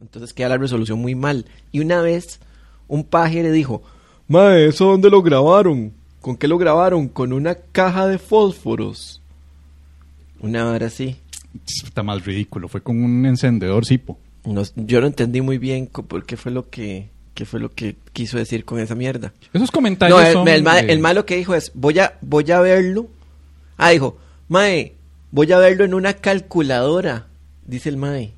Entonces queda la resolución muy mal. Y una vez un paje le dijo, Mae, ¿eso dónde lo grabaron? ¿Con qué lo grabaron? Con una caja de fósforos. Una hora así. Está más ridículo, fue con un encendedor Sipo. No, yo no entendí muy bien por qué fue lo que qué fue lo que quiso decir con esa mierda. Esos comentarios No, el, son el, ma- de- el malo que dijo es, voy a, voy a verlo. Ah, dijo, Mae, voy a verlo en una calculadora, dice el Mae.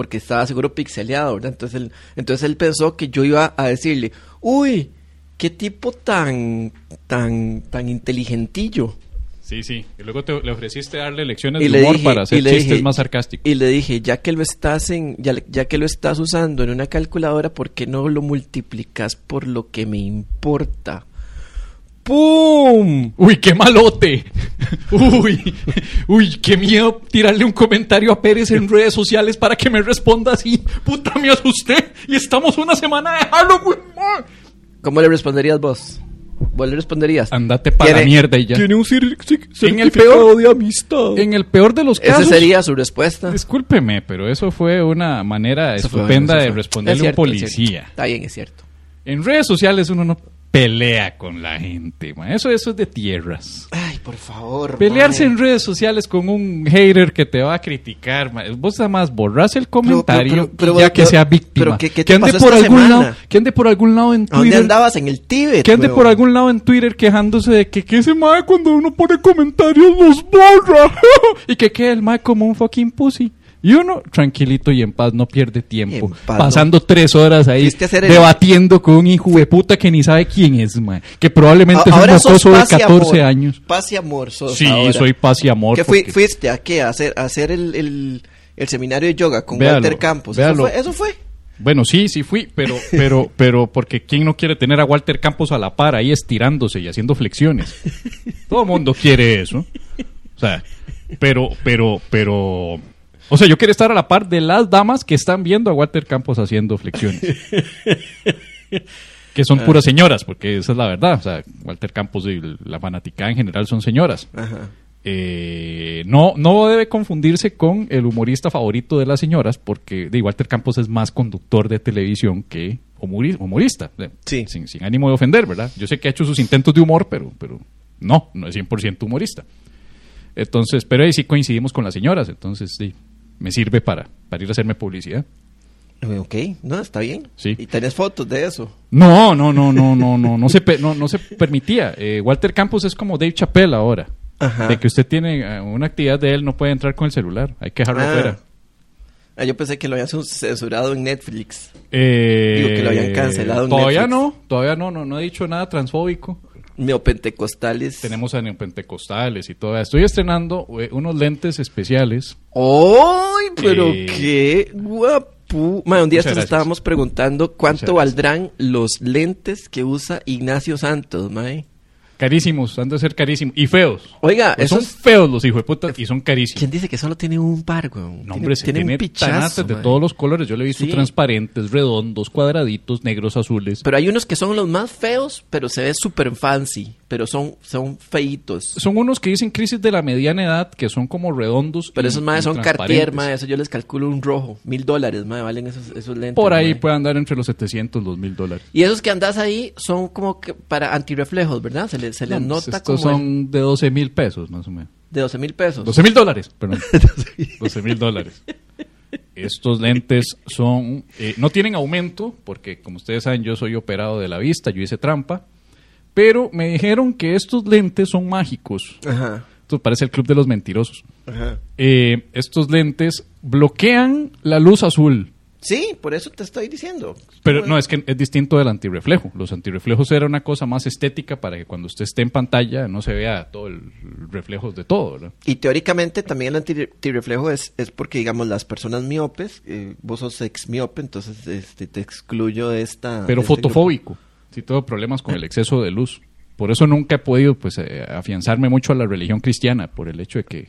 Porque estaba seguro pixeleado, ¿verdad? Entonces él, entonces él pensó que yo iba a decirle, uy, qué tipo tan, tan, tan inteligentillo. Sí, sí. Y luego te, le ofreciste darle lecciones Y de le humor dije- para hacer chistes dije- más sarcásticos. Y le dije, ya que lo estás en, ya que lo estás usando en una calculadora, ¿por qué no lo multiplicas por lo que me importa? ¡Pum! Uy, qué malote. Uy, uy, qué miedo tirarle un comentario a Pérez en redes sociales para que me responda así. Puta, me asusté. Y estamos una semana de Halloween. ¿Cómo le responderías vos? ¿Vos le responderías? Andate para la mierda y ya. Tiene un En el peor- de amistad. En el peor de los Esa casos. sería su respuesta. Discúlpeme, pero eso fue una manera Eso estupenda de responderle Es a un cierto, es policía. Está bien, es cierto. En redes sociales uno no pelea con la gente. ma. Eso, eso es de tierras. Ay, por favor. Pelearse en redes sociales con un hater que te va a criticar, vos nada más borras el comentario pero- pero- y ya que sea víctima. pero ¿qué- qué te que ande pasó por esta algún semana? lado, que ande por algún lado en ¿A dónde Twitter, andabas? En el Tíbet. que ande weón. por algún lado en Twitter quejándose de que, que ese mae cuando uno pone comentarios los borra y que quede el mae como un fucking pussy. Y uno, tranquilito y en paz, no pierde tiempo. Paz, pasando tres horas ahí el- debatiendo con un hijo de puta que ni sabe quién es, mae. Que probablemente Ahora es un mocoso de paz y 14 amor. años. Paz y amor sos Sí, ahora. soy paz y amor. ¿Qué porque- fuiste a qué? ¿A hacer, a hacer el, el, el seminario de yoga con Véalo, Walter Campos? ¿Eso fue? ¿Eso fue? Bueno, sí, sí fui, pero, pero, pero, porque ¿quién no quiere tener a Walter Campos a la par ahí estirándose y haciendo flexiones? Todo el mundo quiere eso. O sea, pero, pero, pero, o sea, yo quiero estar a la par de las damas que están viendo a Walter Campos haciendo flexiones. Que son puras señoras, porque esa es la verdad. O sea, Walter Campos y la fanaticada en general son señoras. Ajá. Eh, no, no debe confundirse con el humorista favorito de las señoras, porque de Walter Campos es más conductor de televisión que humori- humorista. Sí. Sin, sin ánimo de ofender, ¿verdad? Yo sé que ha hecho sus intentos de humor, pero, pero no, no es 100% humorista. Entonces, pero ahí sí coincidimos con las señoras, entonces sí, me sirve para, para ir a hacerme publicidad. Ok, no, está bien. Sí. Y tenés fotos de eso. No, no, no, no, no, no, no se, no, no se permitía. Eh, Walter Campos es como Dave Chappelle ahora. Ajá. De que usted tiene eh, una actividad de él, no puede entrar con el celular. Hay que dejarlo Ah. afuera. Ah, yo pensé que lo habían censurado en Netflix. Eh, Digo que lo habían cancelado en Todavía Netflix. no, todavía no, no, no he dicho nada transfóbico. Neopentecostales. Tenemos a neopentecostales y todo. Estoy estrenando eh, unos lentes especiales. ¡Ay, pero Eh, qué guapo! Ma, un día estábamos preguntando cuánto valdrán los lentes que usa Ignacio Santos, mae. Carísimos, han de ser carísimos. Y feos. Oiga, Pues esos... son feos los hijos de puta y son carísimos. ¿Quién dice que solo tiene un par, weón? No, hombre, se tiene, pichazo, tanates de todos los colores. Yo le he visto Sí. transparentes, redondos, cuadraditos, negros, azules. Pero hay unos que son los más feos, pero se ve súper fancy. Pero son, son feitos. Son unos que dicen crisis de la mediana edad, que son como redondos. Pero esos más son Cartier, mae. Eso yo les calculo un rojo. Mil dólares, mae, valen esos, esos lentes. Por ahí mae. puede andar entre los 700 los mil dólares. Y esos que andas ahí son como que para antirreflejos, ¿verdad? Se les, se les No, nota estos como el- son de 12 mil pesos, más o menos. de 12 mil pesos. 12 mil dólares, perdón. 12 mil dólares. Estos lentes son, eh, no tienen aumento, porque como ustedes saben, yo soy operado de la vista, yo hice trampa, pero me dijeron que estos lentes son mágicos. Ajá, Esto parece el club de los mentirosos. ajá. Eh, estos lentes bloquean la luz azul. Sí, por eso te estoy diciendo. Pero no, es que es distinto del antirreflejo. Los antirreflejos era una cosa más estética para que cuando usted esté en pantalla no se vea todo el reflejo de todo, ¿verdad? Y teóricamente también el anti- antirreflejo es, es porque, digamos, las personas miopes, eh, vos sos ex miope, entonces este, te excluyo de esta... Pero de este fotofóbico. Sí, tengo problemas con el exceso de luz. Por eso nunca he podido pues eh, afianzarme mucho a la religión cristiana, por el hecho de que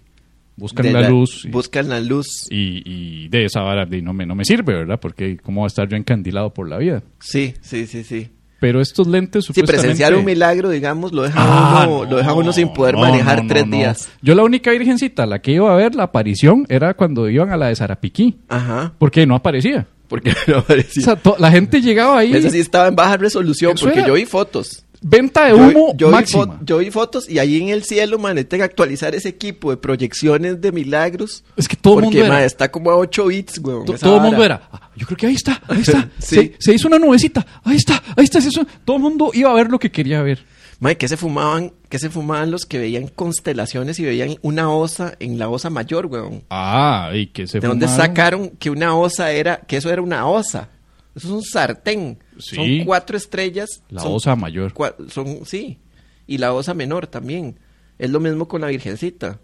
buscan la, luz y, Buscan la luz. y- y de esa vara de, no, me, no me sirve, ¿verdad? Porque cómo va a estar yo encandilado por la vida. Sí, sí, sí, sí. Pero estos lentes Si supuestamente... presenciar un milagro, digamos, lo deja, Ah, uno, no, lo deja uno sin poder no, manejar no, tres días. Yo la única virgencita a la que iba a ver la aparición era cuando iban a la de Sarapiquí. Ajá. Porque no aparecía. Porque no O sea, la gente llegaba ahí, Ese sí estaba en baja resolución, Eso porque era- yo vi fotos. venta de humo yo, vi máxima. fo- yo vi fotos y ahí en el cielo, man, tengo que actualizar ese equipo de proyecciones de milagros. Es que todo el porque, mundo era- man, está como a 8 bits, weón. To- esa todo el mundo era, "Ah, yo creo que ahí está, ahí está. Sí. se, se hizo una nubecita, ahí está, ahí está. se hizo-". Todo el mundo iba a ver lo que quería ver. Mae, ¿qué se fumaban? ¿Qué se fumaban los que veían constelaciones y veían una osa en la osa mayor, weón? Ah, y que se ¿De dónde fumaron. sacaron que una osa era, que eso era una osa? Eso es un sartén. Sí. Son cuatro estrellas. La son osa mayor. cua- son, sí. Y la osa menor también. Es lo mismo con la virgencita.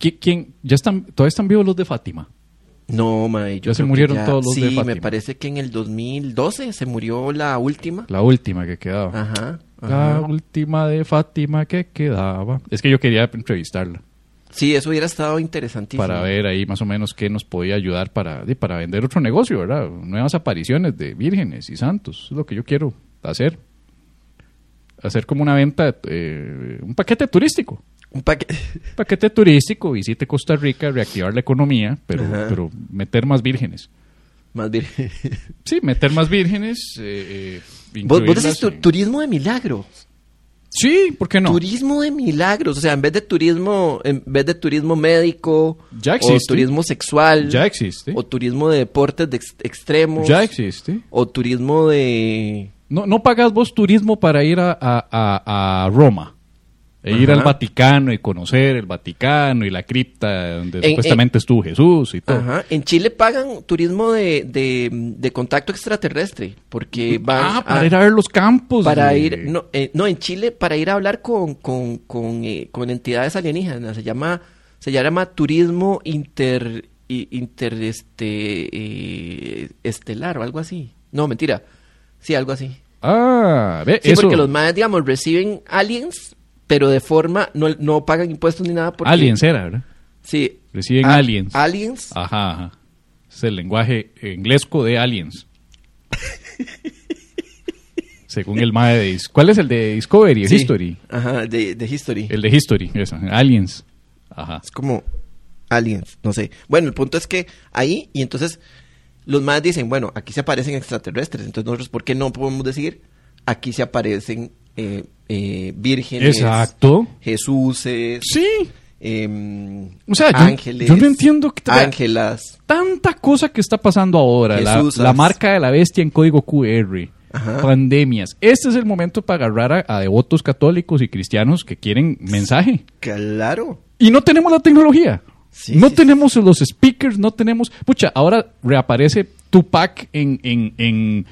¿Qui- ¿Quién? ¿Ya están, todavía están vivos los de Fátima? No, mae. yo Ya se murieron todos los sí, de me parece que en el 2012 se murió la última. La última que quedaba. Ajá. La última de Fátima que quedaba. Es que yo quería entrevistarla Sí, eso hubiera estado interesantísimo. para ver ahí más o menos qué nos podía ayudar para, para vender otro negocio, ¿verdad? Nuevas apariciones de vírgenes y santos. Es lo que yo quiero hacer. Hacer como una venta, eh, un paquete turístico. Un paquete. paquete turístico, visite Costa Rica, reactivar la economía, pero, Ajá. pero meter más vírgenes. Más bien. Sí, meter más vírgenes. Eh, eh, vos, decís tu- en- turismo de milagros. Sí, ¿por qué no? Turismo de milagros. O sea, en vez de turismo, en vez de turismo médico. Ya O existe. turismo sexual. Ya existe. O turismo de deportes de ex- extremos. Ya existe. O turismo de. No, no pagas vos turismo para ir a, a- a- Roma. E ir Ajá. al Vaticano y conocer el Vaticano y la cripta donde En- supuestamente estuvo Jesús y todo. Ajá. En Chile pagan turismo de, de, de contacto extraterrestre. Porque van. ah, para a- ir a ver los campos. para de- ir no, eh, no en Chile para ir a hablar con con, con, eh, con entidades alienígenas se llama se llama turismo inter inter este eh, estelar o algo así no mentira sí algo así Ah, ve, sí eso. porque los más digamos reciben aliens pero de forma no, no pagan impuestos ni nada porque Aliens era, ¿verdad? sí Reciben a- aliens. aliens Ajá, ajá. Es el lenguaje inglesco de aliens. Según el MAE de... ¿Cuál es el de Discovery? sí, History. ajá de, de history El de History, eso. Aliens. Ajá. Es como aliens, no sé. Bueno, el punto es que ahí, y entonces los más dicen, bueno, aquí se aparecen extraterrestres, entonces nosotros, ¿por qué no podemos decir, aquí se aparecen eh, eh, vírgenes, Exacto. Jesuses, Sí. em, O sea, ángeles, yo no entiendo que- ángelas, Tanta cosa que está pasando ahora. La, la marca de la bestia en código QR. Ajá. Pandemias. Este es el momento para agarrar a, a devotos católicos y cristianos que quieren mensaje. claro. Y no tenemos la tecnología. Sí, no sí, tenemos los speakers, no tenemos... Pucha, ahora reaparece Tupac en, en, en,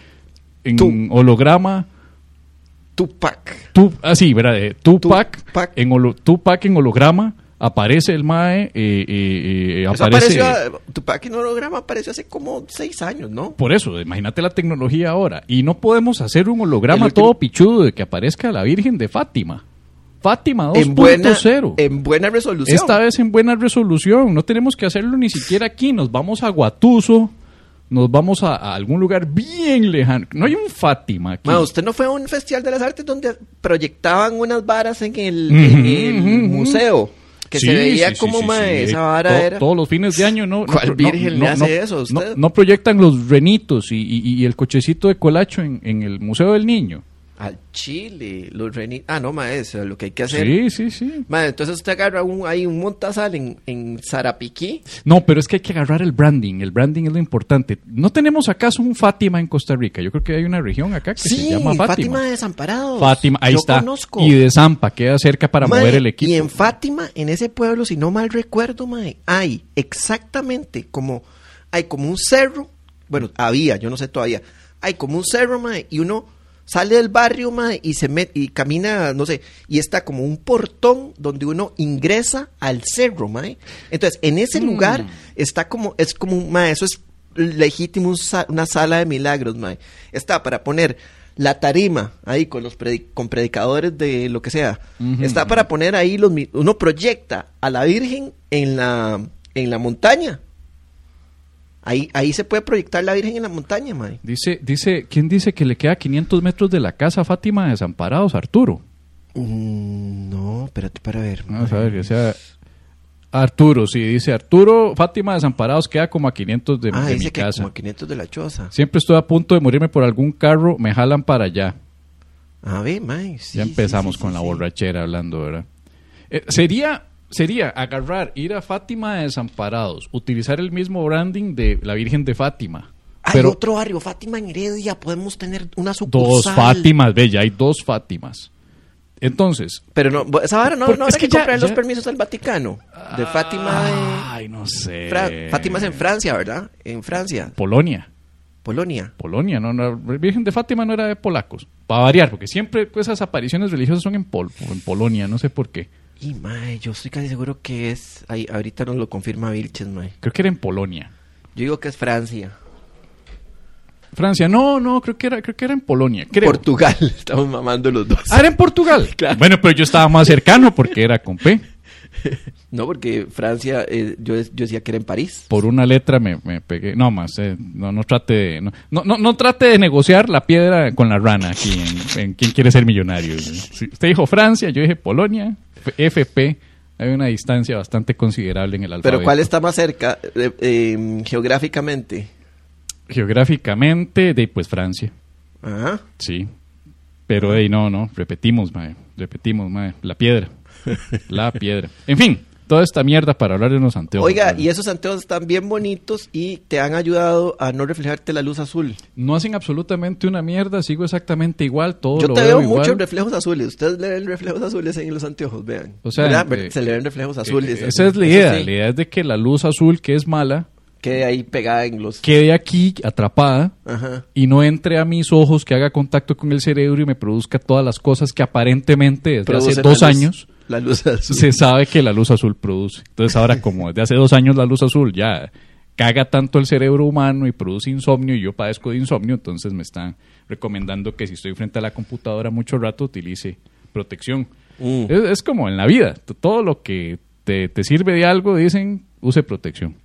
en Tu- holograma. Tupac. Tu, ah, sí, ¿verdad? Eh, Tupac, Tupac. En holo- Tupac en holograma. Aparece el Mae. eh, eh, eh, Eso aparece... apareció, Tupac en holograma apareció hace como seis años, ¿no? Por eso, imagínate la tecnología ahora. Y no podemos hacer un holograma todo pichudo de que aparezca la Virgen de Fátima. Fátima En buena, 2.0. en buena resolución. Esta vez en buena resolución. No tenemos que hacerlo ni siquiera aquí. Nos vamos a Guatuso. Nos vamos a, a algún lugar bien lejano. No hay un Fátima aquí. Ma, ¿usted no fue a un festival de las artes donde proyectaban unas varas en el, en museo? Que Sí, se veía sí, como, sí, ma, esa vara era... Todos los fines de año, ¿no? ¿Cuál no, virgen no, le hace no, eso usted? No, proyectan los renitos y, y- y el cochecito de colacho en, en el Museo del Niño. Al Chile, los reni... Ah, no, ma, eso es lo que hay que hacer. Sí, sí, sí. Ma, entonces usted agarra un, hay un montazal en, en Zarapiquí. No, pero es que hay que agarrar el branding. El branding es lo importante. ¿No tenemos acaso un Fátima en Costa Rica? Yo creo que hay una región acá que Sí, se llama Fátima. Fátima. de Desamparados. Fátima, ahí Yo está. conozco. Y de Zampa, queda cerca para mover el equipo. Y en Fátima, en ese pueblo, si no mal recuerdo, mae, hay exactamente como, hay como un cerro, bueno, había, yo no sé todavía, hay como un cerro, mae, y uno sale del barrio, y se mete, y camina, no sé, y está como un portón donde uno ingresa al cerro, mae. Entonces, en ese lugar está como, es como, eso es legítimo, una sala de milagros, mae. Está para poner la tarima ahí con los predi- con predicadores de lo que sea. Está para poner ahí los uno proyecta a la Virgen en la en la montaña. Ahí ahí se puede proyectar la Virgen en la montaña, mae. Dice, dice, ¿quién dice que le queda 500 metros de la casa a Fátima de Desamparados, Arturo? Mm, no, espérate para ver. Vamos a ver, o sea, Arturo, sí, dice Arturo, Fátima Desamparados queda como a 500 de, ah, de dice mi que casa. como a 500 de la choza. Siempre estoy a punto de morirme por algún carro, me jalan para allá. A ver, mae. sí, ya empezamos sí, con la borrachera hablando, ¿verdad? Eh, sería, sería agarrar, ir a Fátima de Desamparados, utilizar el mismo branding de la Virgen de Fátima. Hay pero otro barrio, Fátima en Heredia, podemos tener una dos sucursal. Fátimas, ve, ya hay dos Fátimas. Entonces, Pero no, esa vara no, no es que que, ya- comprar ya- los permisos al Vaticano. De Fátima de... ay, no sé. Fra- Fátima es en Francia, ¿verdad? En Francia, Polonia. Polonia. Polonia, no, no, la Virgen de Fátima no era de polacos. Para variar, porque siempre esas apariciones religiosas son en, Pol en Polonia, no sé por qué. Y mae, yo estoy casi seguro que es... Ahí, ahorita nos lo confirma Vilches, mae. Creo que era en Polonia. Yo digo que es Francia. Francia, no, no, creo que era, creo que era en Polonia. Creo. Portugal. Estamos mamando los dos. Ah, era en Portugal. Claro. Bueno, pero yo estaba más cercano porque era con P. No, porque Francia, eh, yo, yo decía que era en París. Por una letra me, me pegué. No más, eh, no, no trate de, no, no, no, no trate de negociar la piedra con la rana aquí en, en quién quiere ser millonario. Usted dijo Francia, yo dije Polonia, FP. Hay una distancia bastante considerable en el alfabeto. Pero ¿cuál está más cerca eh, eh, geográficamente? Geográficamente, de pues Francia. Ajá. Sí. Pero hey, no, no, repetimos, mae, repetimos, mae, la piedra. La piedra. En fin, toda esta mierda para hablar de unos anteojos. Oiga, y esos anteojos están bien bonitos y te han ayudado a no reflejarte la luz azul. no hacen absolutamente una mierda, sigo exactamente igual, todo Yo lo te veo veo igual. muchos reflejos azules. Ustedes le ven reflejos azules en los anteojos, vean. O sea, eh, se le ven reflejos azules. Eh, Esa es la idea, sí, la idea es de que la luz azul que es mala Quede ahí pegada en los... quede aquí atrapada Ajá. y no entre a mis ojos, que haga contacto con el cerebro y me produzca todas las cosas que aparentemente desde Producen hace dos años La luz azul. se sabe que la luz azul produce. Entonces ahora como desde hace dos años la luz azul ya caga tanto el cerebro humano y produce insomnio y yo padezco de insomnio, entonces me están recomendando que si estoy frente a la computadora mucho rato utilice protección. Mm. Es, es como en la vida, todo lo que te, te sirve de algo dicen use protección.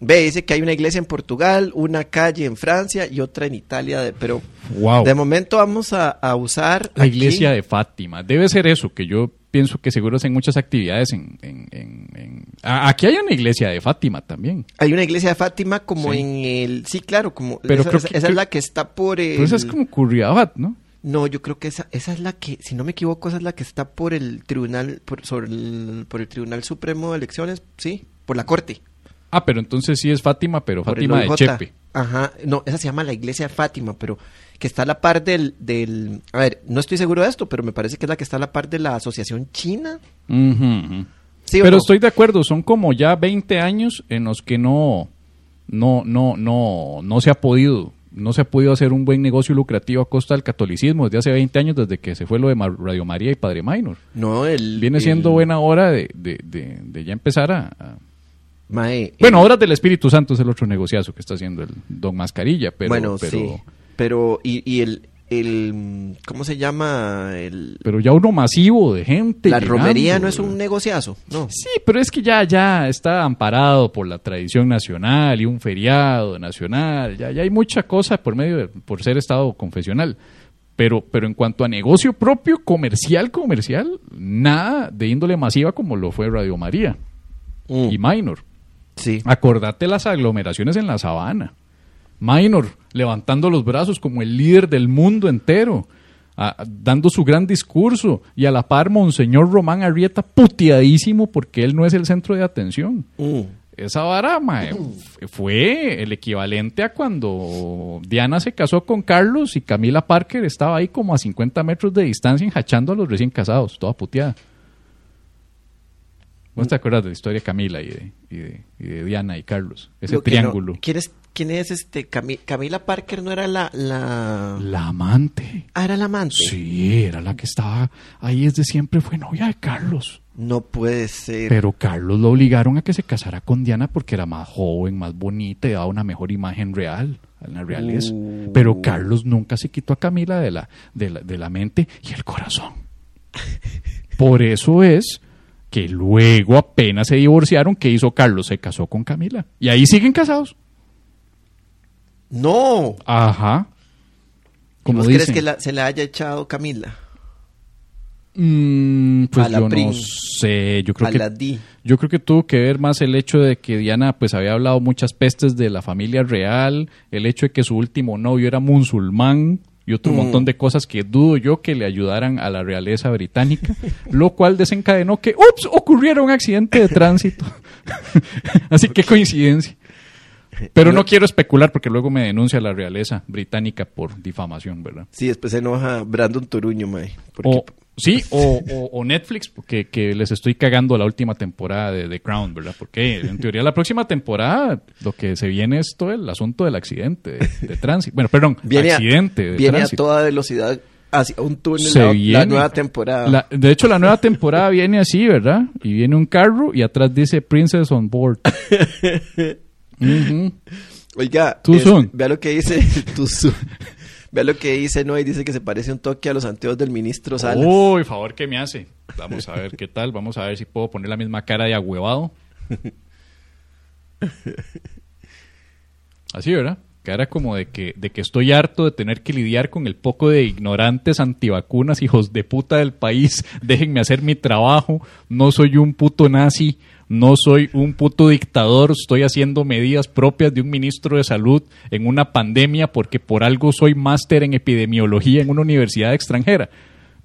Ve, dice que hay una iglesia en Portugal, una calle en Francia y otra en Italia. De, pero Wow. de momento vamos a, a usar... La aquí- iglesia de Fátima. Debe ser eso, que yo pienso que seguro hacen muchas actividades en... en- en- en- Aquí hay una iglesia de Fátima también. Hay una iglesia de Fátima como Sí. en el... Sí, claro, como... Pero esa, creo esa- que- esa creo- es la que está por el... Pero esa es como Curriabat, ¿no? No, yo creo que esa, esa es la que, si no me equivoco, esa es la que está por el tribunal, por, sobre el, por el Tribunal Supremo de Elecciones, sí, por la Corte. Ah, pero entonces sí es Fátima, pero Fátima de. Chepe. Ajá, no, esa se llama la iglesia de Fátima, pero que está a la par del, del, a ver, no estoy seguro de esto, pero me parece que es la que está a la par de la Asociación China. ¿Sí Pero no? estoy de acuerdo, son como ya 20 años en los que no, no, no, no, no se ha podido, no se ha podido hacer un buen negocio lucrativo a costa del catolicismo desde hace 20 años, desde que se fue lo de Radio María y Padre Minor. No, el... Viene siendo el- buena hora de, de, de, de ya empezar a... a- mae, Bueno, el- Obras del Espíritu Santo es el otro negociazo que está haciendo el Don Mascarilla, pero... bueno, pero, sí, pero, y, y el, el, ¿cómo se llama? El, pero ya uno masivo de gente. la llegando. romería no es un negociazo, no. Sí, pero es que ya, ya está amparado por la tradición nacional y un feriado nacional. Ya, ya hay mucha cosa por medio de, por ser estado confesional. Pero, pero en cuanto a negocio propio, comercial, comercial, nada de índole masiva como lo fue Radio María Mm, y Minor. Sí. Acordate las aglomeraciones en la sabana. Minor levantando los brazos como el líder del mundo entero, dando su gran discurso y a la par Monseñor Román Arrieta puteadísimo porque él no es el centro de atención. Mm. Esa vara mae, fue el equivalente a cuando Diana se casó con Carlos y Camila Parker estaba ahí como a 50 metros de distancia enjachando a los recién casados, toda puteada. ¿Vos te acuerdas de la historia de Camila y de, y de- y de Diana y Carlos? Ese Lo que no- triángulo. ¿quién, es, ¿Quién es este? Cami- Camila Parker no era la, la... La amante. Ah, era la amante. Sí, era la que estaba ahí desde siempre, fue novia de Carlos. No puede ser. Pero Carlos lo obligaron a que se casara con Diana porque era más joven, más bonita y daba una mejor imagen real, en la realeza. Uh. Pero Carlos nunca se quitó a Camila de la, de la, de la mente y el corazón. Por eso es que luego apenas se divorciaron, ¿qué hizo Carlos? Se casó con Camila. Y ahí siguen casados. Mm, pues A la yo no sé, yo creo A que la yo creo que tuvo que ver más el hecho de que Diana pues había hablado muchas pestes de la familia real, el hecho de que su último novio era musulmán y otro Mm. montón de cosas que dudo yo que le ayudaran a la realeza británica, lo cual desencadenó que ups, ocurriera un accidente de tránsito. Así que coincidencia. Pero no quiero especular porque luego me denuncia la realeza británica por difamación, ¿verdad? Sí, después se enoja Brandon Toruño, mae. Porque O, sí, o, o- o Netflix, porque que les estoy cagando la última temporada de The Crown, ¿verdad? Porque en teoría la próxima temporada lo que se viene es todo el asunto del accidente de, de tránsito. Bueno, perdón, viene, accidente a, de viene a toda velocidad hacia un túnel Se la, la viene. nueva temporada. La- de hecho, la nueva temporada viene así, ¿verdad? Y viene un carro y atrás dice Princess on Board. Ujú. Oiga, Too es- vea lo que dice Too soon. Vea lo que dice, ¿no? Y dice que se parece un toque a los anteojos del ministro Salas. Uy, favor que me hace. Vamos a ver qué tal. Vamos a ver si puedo poner la misma cara de agüevado. Así, ¿verdad? Cara como de que, de que estoy harto de tener que lidiar con el poco de ignorantes antivacunas, hijos de puta del país. Déjenme hacer mi trabajo. No soy un puto nazi. No soy un puto dictador. Estoy haciendo medidas propias de un ministro de salud en una pandemia porque por algo soy máster en epidemiología en una universidad extranjera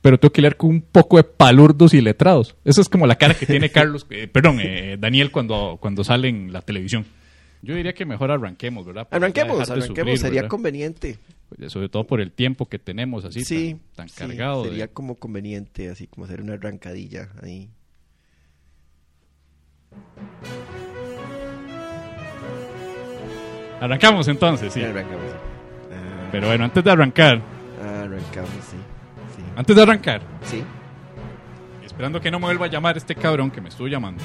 pero tengo que lidiar con un poco de palurdos y letrados. Esa es como la cara que tiene Carlos, eh, perdón, eh, Daniel cuando, cuando sale en la televisión. Yo diría que mejor arranquemos, ¿verdad? Para Arranquemos, arranquemos, sufrir, sería ¿verdad? conveniente. Pues, sobre todo por el tiempo que tenemos así, sí, tan, tan sí, cargado. de- Sería como conveniente, así como hacer una arrancadilla ahí. Arrancamos entonces, sí. Arrancamos. Ah, Pero bueno, antes de arrancar, arrancamos, sí. Sí. antes de arrancar, Sí. esperando que no me vuelva a llamar este cabrón que me estuvo llamando.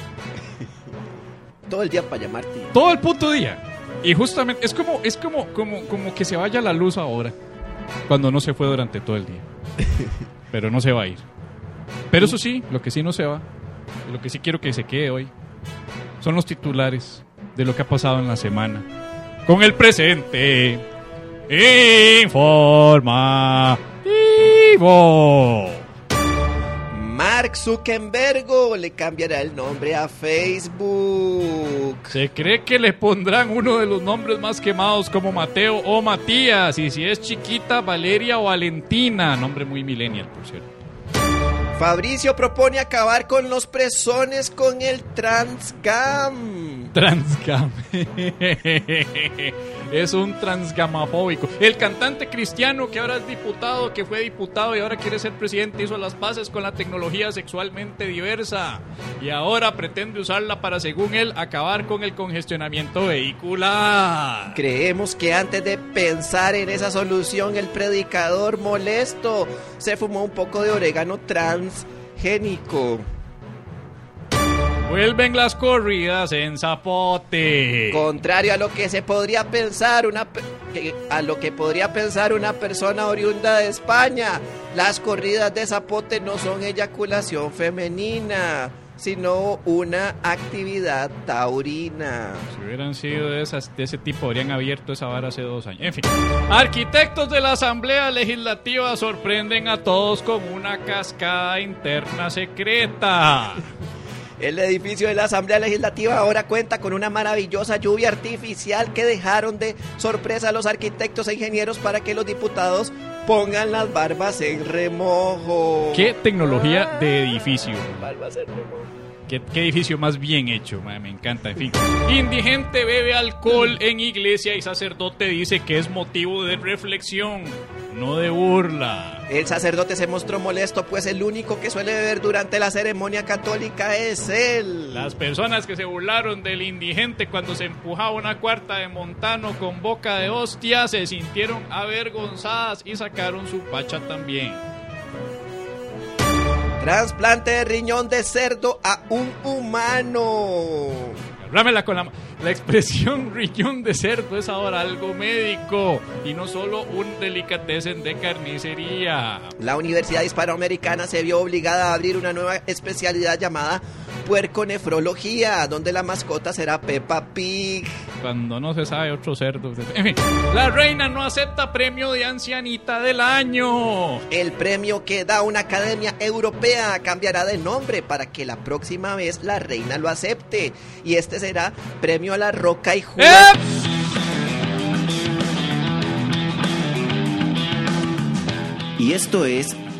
Todo el día para llamarte. Todo el puto día. Y justamente, es como, es como, como, como que se vaya la luz ahora. Cuando no se fue durante todo el día. Pero no se va a ir. Pero eso sí, lo que sí no se va, lo que sí quiero que se quede hoy, son los titulares de lo que ha pasado en la semana. Con el presente. Informa. Mark Zuckerberg le cambiará el nombre a Facebook. Se cree que le pondrán uno de los nombres más quemados como Mateo o Matías. Y si es chiquita, Valeria o Valentina. Nombre muy millennial, por cierto. Fabricio propone acabar con los presones con el Transgam. Transgam. es un transgamafóbico. El cantante cristiano que ahora es diputado, que fue diputado y ahora quiere ser presidente, hizo las paces con la tecnología sexualmente diversa. Y ahora pretende usarla para, según él, acabar con el congestionamiento vehicular. Creemos que antes de pensar en esa solución, el predicador molesto se fumó un poco de orégano transgénico. Vuelven las corridas en Zapote. Contrario a lo que se podría pensar una a lo que podría pensar una persona oriunda de España, las corridas de zapote no son eyaculación femenina, sino una actividad taurina. Si hubieran sido de, esas, de ese tipo, habrían abierto esa vara hace dos años. En fin, arquitectos de la Asamblea Legislativa sorprenden a todos con una cascada interna secreta. El edificio de la Asamblea Legislativa ahora cuenta con una maravillosa lluvia artificial que dejaron de sorpresa a los arquitectos e ingenieros para que los diputados pongan las barbas en remojo. ¿Qué tecnología de edificio? Barbas en remojo. ¿Qué, qué edificio más bien hecho? Me encanta. En fin, indigente bebe alcohol en iglesia y sacerdote dice que es motivo de reflexión, no de burla. El sacerdote se mostró molesto, pues el único que suele beber durante la ceremonia católica es él. Las personas que se burlaron del indigente cuando se empujaba una cuarta de Montano con boca de hostia se sintieron avergonzadas y sacaron su pacha también. Trasplante de riñón de cerdo a un humano. Rámela con la La expresión riñón de cerdo es ahora algo médico y no solo un delicatessen de carnicería. La Universidad Hispanoamericana se vio obligada a abrir una nueva especialidad llamada puerconefrología, donde la mascota será Peppa Pig. Cuando no se sabe otro cerdo. En fin, la reina no acepta premio de ancianita del año. El premio que da una academia europea cambiará de nombre para que la próxima vez la reina lo acepte. Y este será Premio a la Roca y Juan. ¡Eh! Y esto es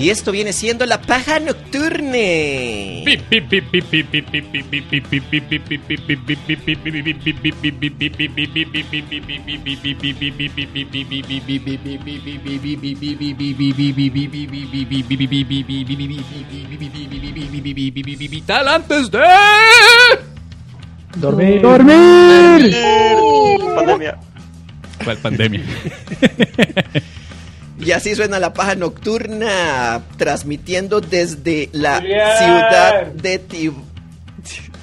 Y esto viene siendo la paja nocturne. Vital antes de Dormir. Pandemia. ¿Cuál pandemia? Y así suena la paja nocturna, transmitiendo desde la Julián. ciudad de Tib...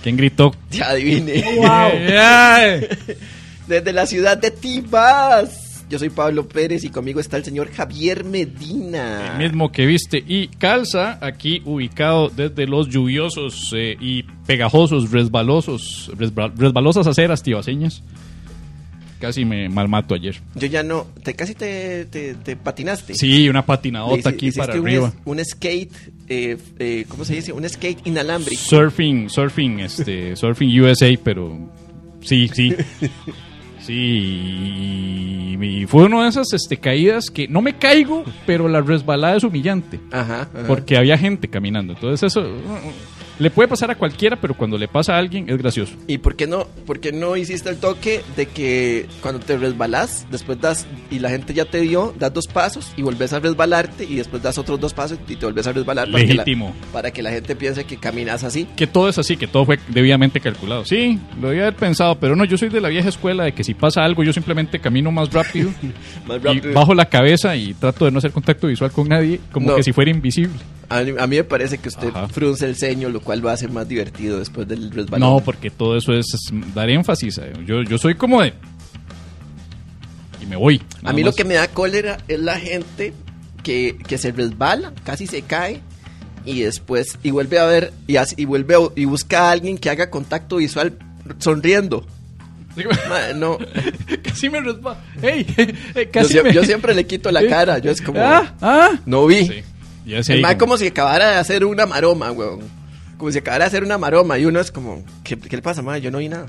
¿Quién gritó? Ya adivine. Ay. Desde la ciudad de Tibas. Yo soy Pablo Pérez y conmigo está el señor Javier Medina. El mismo que viste y calza, aquí ubicado desde los lluviosos eh, y pegajosos, resbalosos, resba- resbalosas aceras tibaseñas. Casi me malmato ayer. Yo ya no, te casi te, te, te patinaste. Sí, una patinadota aquí para arriba. un skate, eh, eh, ¿cómo se dice? Un skate inalámbrico. Surfing, surfing, este, surfing USA, pero sí, sí. Sí, y, y fue una de esas este, caídas que no me caigo, pero la resbalada es humillante. Ajá. ajá. Porque había gente caminando. Entonces eso le puede pasar a cualquiera, pero cuando le pasa a alguien es gracioso. ¿Y por qué no, por qué no hiciste el toque de que cuando te resbalas, después das y la gente ya te dio, das dos pasos y volvés a resbalarte y después das otros dos pasos y te volvés a resbalar para que, la, Legítimo. para que la gente piense que caminas así? Que todo es así, que todo fue debidamente calculado. Sí, lo debía haber pensado, pero no, yo soy de la vieja escuela de que si pasa algo yo simplemente camino más rápido, Más y rápido. bajo la cabeza y trato de no hacer contacto visual con nadie, como No. que si fuera invisible. A, mí- a mí me parece que usted Ajá. frunce el ceño, lo cual lo hace más divertido después del resbalón. No, porque todo eso es, es dar énfasis. eh. Yo, yo soy como de... Y me voy. a mí lo que me da cólera es la gente que, que se resbala, casi se cae y después y vuelve a ver y, hace- y vuelve a- y busca a alguien que haga contacto visual sonriendo. No, Casi me resbala. ¡Ey! eh, yo, casi sie- me- yo siempre le quito la cara. Yo es como ¡Ah! ¡Ah! no vi. Sí. Ya sé, El mae como- como si acabara de hacer una maroma, weón. Como si acabara de hacer una maroma y uno es como, ¿qué, qué le pasa, mae? Yo no vi nada.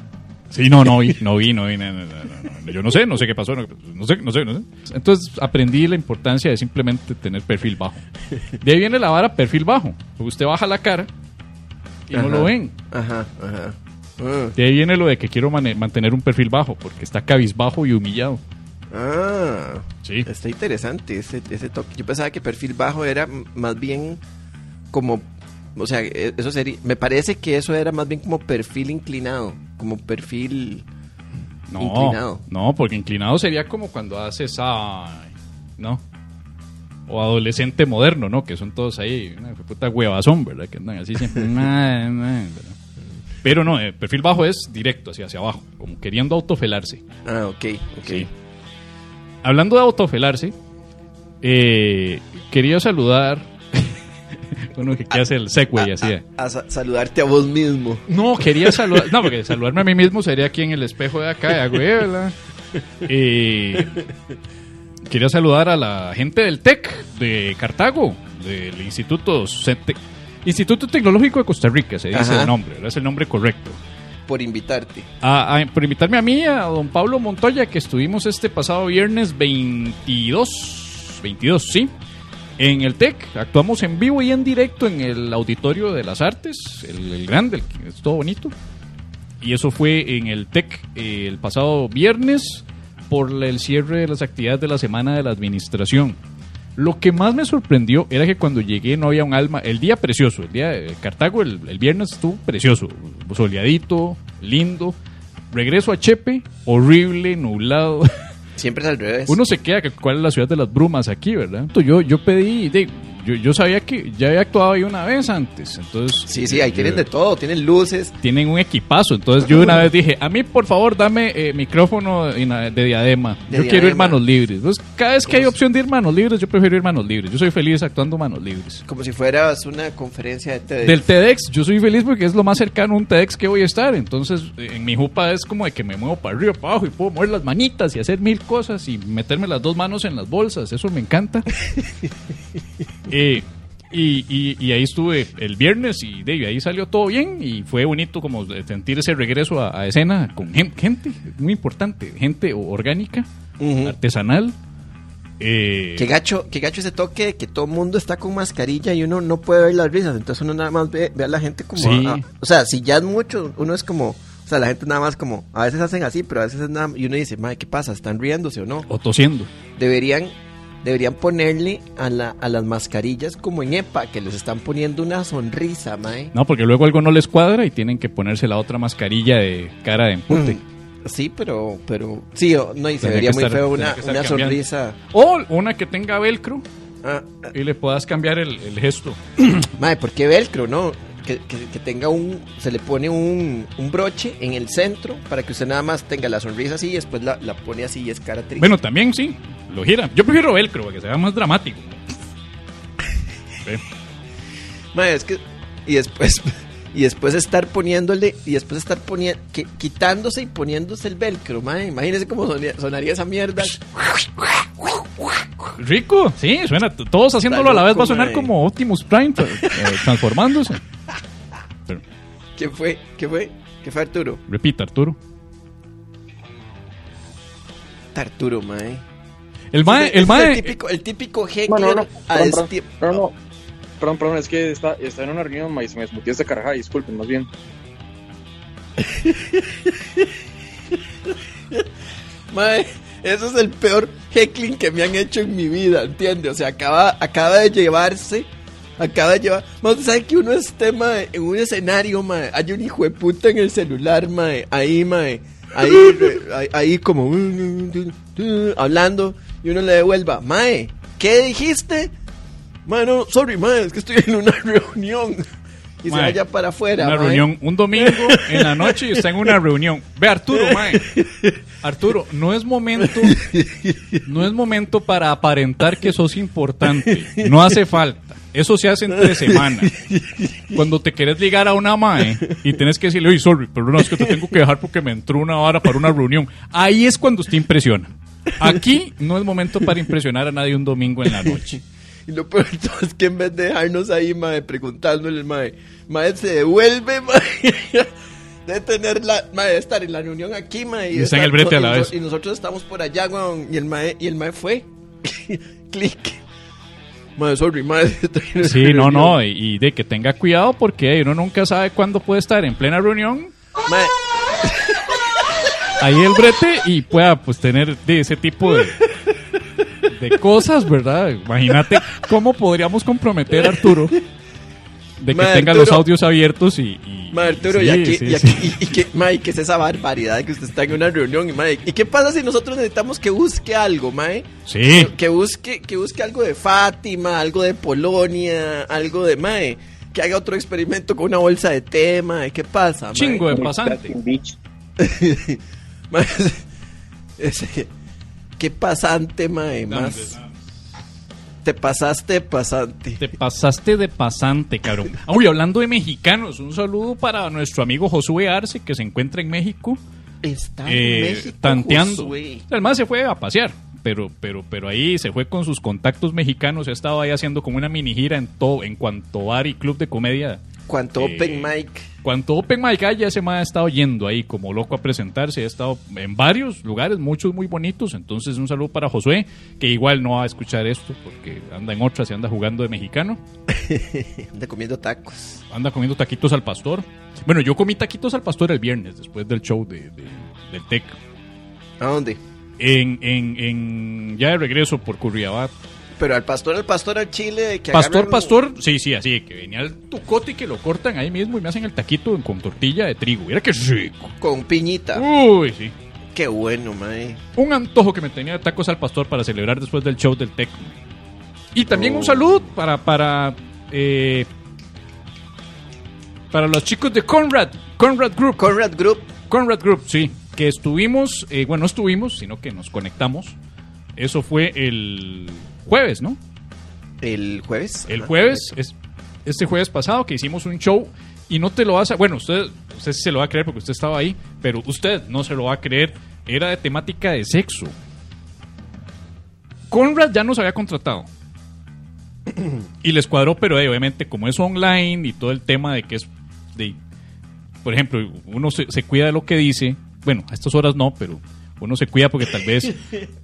Sí, no, no vi, no vi, no vi. no, no, no. Yo no sé, no sé qué pasó. No, no sé, no sé, no sé. Entonces aprendí la importancia de simplemente tener perfil bajo. De ahí viene la vara perfil bajo. Porque usted baja la cara y no Ajá. lo ven. Ajá, ajá. Ah. De ahí viene lo de que quiero mane- mantener un perfil bajo, porque está cabizbajo y humillado. Ah, Sí. está interesante ese, ese toque. Yo pensaba que perfil bajo era más bien como, o sea, e- eso sería, me parece que eso era más bien como perfil inclinado, como perfil No, inclinado. no, porque inclinado sería como cuando haces ay, ¿no? O adolescente moderno, ¿no? Que son todos ahí, una puta huevazón, ¿verdad? Que andan así siempre. Nah, nah, ¿verdad? Pero no, el perfil bajo es directo, hacia, hacia abajo, como queriendo autofelarse. Ah, ok, ok. Sí. Hablando de autofelarse, eh, quería saludar. Uno que, que hace el segway así. de- A sa- saludarte a vos mismo. No, quería saludar. No, porque saludarme a mí mismo sería aquí en el espejo de acá, de ¿verdad? Eh, quería saludar a la gente del TEC de Cartago, del Instituto. Instituto Tecnológico de Costa Rica, se dice Ajá. el nombre, ¿verdad? es el nombre correcto. Por invitarte. A- a- por invitarme a mí, a don Pablo Montoya, que estuvimos este pasado viernes 22, 22, sí, en el TEC. Actuamos en vivo y en directo en el Auditorio de las Artes, el, grande, el es todo bonito. Y eso fue en el TEC eh, el pasado viernes por el cierre de las actividades de la Semana de la Administración. Lo que más me sorprendió era que cuando llegué no había un alma. El día precioso, el día de Cartago, el, el viernes estuvo precioso, soleadito, lindo. Regreso a Chepe, horrible, nublado. Siempre es al revés. Uno se queda que cuál es la ciudad de las brumas aquí, ¿verdad? Entonces yo, yo pedí, de- yo, yo sabía que ya había actuado ahí una vez antes, entonces... Sí, sí, ahí yo- tienen de todo. Tienen luces. tienen un equipazo. Entonces yo una vez dije, a mí por favor dame eh, micrófono de diadema. De yo quiero ir manos libres. Entonces cada vez que hay opción de ir manos libres, yo prefiero ir manos libres. Yo soy feliz actuando manos libres. Como si fueras una conferencia de TED. Del TEDx, yo soy feliz porque es lo más cercano a un TEDx que voy a estar. Entonces, eh, en mi jupa es como de que me muevo para arriba, para abajo y puedo mover las manitas y hacer mil cosas y meterme las dos manos en las bolsas. Eso me encanta. Eh, y, y- y ahí estuve el viernes y de ahí salió todo bien y fue bonito como sentir ese regreso a, a escena con gen- gente, muy importante, gente orgánica, artesanal. Eh, Qué gacho, qué gacho ese toque de que todo el mundo está con mascarilla y uno no puede ver las risas. Entonces uno nada más ve, ve a la gente como... Sí. o sea, si ya es mucho, uno es como... O sea, la gente nada más como... A veces hacen así, pero a veces es nada... Y uno dice, madre, ¿qué pasa? ¿Están riéndose o no? o tosiendo. Deberían... Deberían ponerle a, la, a las mascarillas como en EPA, que les están poniendo una sonrisa, mae. No, porque luego algo no les cuadra y tienen que ponerse la otra mascarilla de cara de empute. Mm. Sí, pero, pero, sí, no, y se vería muy estar- feo una, una sonrisa. O una que tenga velcro Ah, ah, y le puedas cambiar el, el gesto. Mae, ¿por qué velcro, no? Que, que- que tenga un, se le pone un, un broche en el centro para que usted nada más tenga la sonrisa así y después la, la pone así y es cara triste. Bueno, también sí, lo gira. Yo prefiero velcro para que sea más dramático. Ve. Mae, es que, y después, y después estar poniéndole, y después estar poniendo, quitándose y poniéndose el velcro, mae, imagínese cómo sonaría, sonaría esa mierda. Rico, sí, suena. Todos haciéndolo a la vez va a sonar mae. como Optimus Prime eh, transformándose. Pero, ¿Qué fue? ¿Qué fue? ¿Qué fue Arturo? repita, Arturo. Arturo, mae. El mae, el mae, el típico, el típico heckler Bueno, no, no, a perdón, perdón, perdón, es que está, está en una reunión, se me desmutió esta caraja, disculpen, más bien. Mae, eso es el peor heckling que me han hecho en mi vida, ¿entiende? O sea, acaba, acaba de llevarse, acaba de llevar... Mae, ¿usted sabe que uno esté, mae, en un escenario, mae? Hay un hijo de puta en el celular, mae, ahí, mae, ahí, ahí, ahí como... Hablando, y uno le devuelva, mae, ¿qué dijiste? Mae, no, sorry, mae, es que estoy en una reunión. Y se Mae, vaya para afuera, una mae. reunión, un domingo en la noche y está en una reunión. Ve, Arturo, mae. Arturo, no es momento, no es momento para aparentar que sos importante. No hace falta. Eso se hace entre semana. Cuando te quieres ligar a una mae y tienes que decirle, oye, sorry, pero no es que te tengo que dejar porque me entró una hora para una reunión. Ahí es cuando usted impresiona. Aquí no es momento para impresionar a nadie un domingo en la noche. Y lo peor de todo es que en vez de dejarnos ahí, mae, preguntándole, mae, mae, se devuelve, mae, de tener la, mae, de estar en la reunión aquí, mae. Y está en estar- el brete a la y vez. Y nosotros estamos por allá, weón, y el mae, y el mae fue. Clic. Mae, sorry, en una Sí, no, no, y, y de que tenga cuidado porque uno nunca sabe cuándo puede estar en plena reunión Mae, ahí el brete y pueda pues tener de ese tipo de, de cosas, ¿verdad? Imagínate cómo podríamos comprometer a Arturo de que Ma, tenga Arturo. los audios abiertos y... y- mae, Arturo, sí, y aquí, sí, y sí. aquí, y, y que, mae, que es esa barbaridad de que usted está en una reunión, y mae, ¿y qué pasa si nosotros necesitamos que busque algo, mae? Sí, Que, que busque, que busque algo de Fátima, algo de Polonia, algo de Mae. Que haga otro experimento con una bolsa de té, Mae. ¿Qué pasa, mae? chingo de pasante. Mae, ese- qué pasante, Mae. Más. Te pasaste de pasante. Te pasaste de pasante, cabrón. Ah, Uy, hablando de mexicanos, un saludo para nuestro amigo Josué Arce, que se encuentra en México. Está eh, en México. tanteando. Josué. El más se fue a pasear, pero, pero, pero ahí se fue con sus contactos mexicanos. Ha estado ahí haciendo como una mini gira en todo, en cuanto bar y club de comedia. Cuanto Eh, Open Mic. Cuanto Open Mic hay, ya ese más ha estado yendo ahí como loco a presentarse. Ha estado en varios lugares, muchos muy bonitos. Entonces, un saludo para Josué, que igual no va a escuchar esto porque anda en otras y anda jugando de mexicano. Anda comiendo tacos. anda comiendo taquitos al pastor. Bueno, yo comí taquitos al pastor el viernes, después del show de, de- del TEC. ¿A dónde? En, en, en, ya de regreso por Curriabat. Pero al pastor, al pastor, al chile. Que Pastor, pastor, sí, sí, así, que venía el tucote y que lo cortan ahí mismo y me hacen el taquito con tortilla de trigo. Mira qué rico. Con piñita. Uy, sí. Qué bueno, mae. Un antojo que me tenía de tacos al pastor para celebrar después del show del Tecno. Y también Oh. un saludo para para eh, para los chicos de Conrad, Conrad Group. Conrad Group. Conrad Group, sí. Que estuvimos, eh, bueno, no estuvimos, sino que nos conectamos. Eso fue el jueves, ¿no? El jueves. El jueves, es, este jueves pasado que hicimos un show y no te lo vas a... Bueno, usted, usted sí se lo va a creer porque usted estaba ahí, pero usted no se lo va a creer. Era de temática de sexo. Conrad ya nos había contratado. y les cuadró, pero eh, obviamente como es online y todo el tema de que es... De, por ejemplo, uno se, se cuida de lo que dice. Bueno, a estas horas no, pero uno se cuida porque tal vez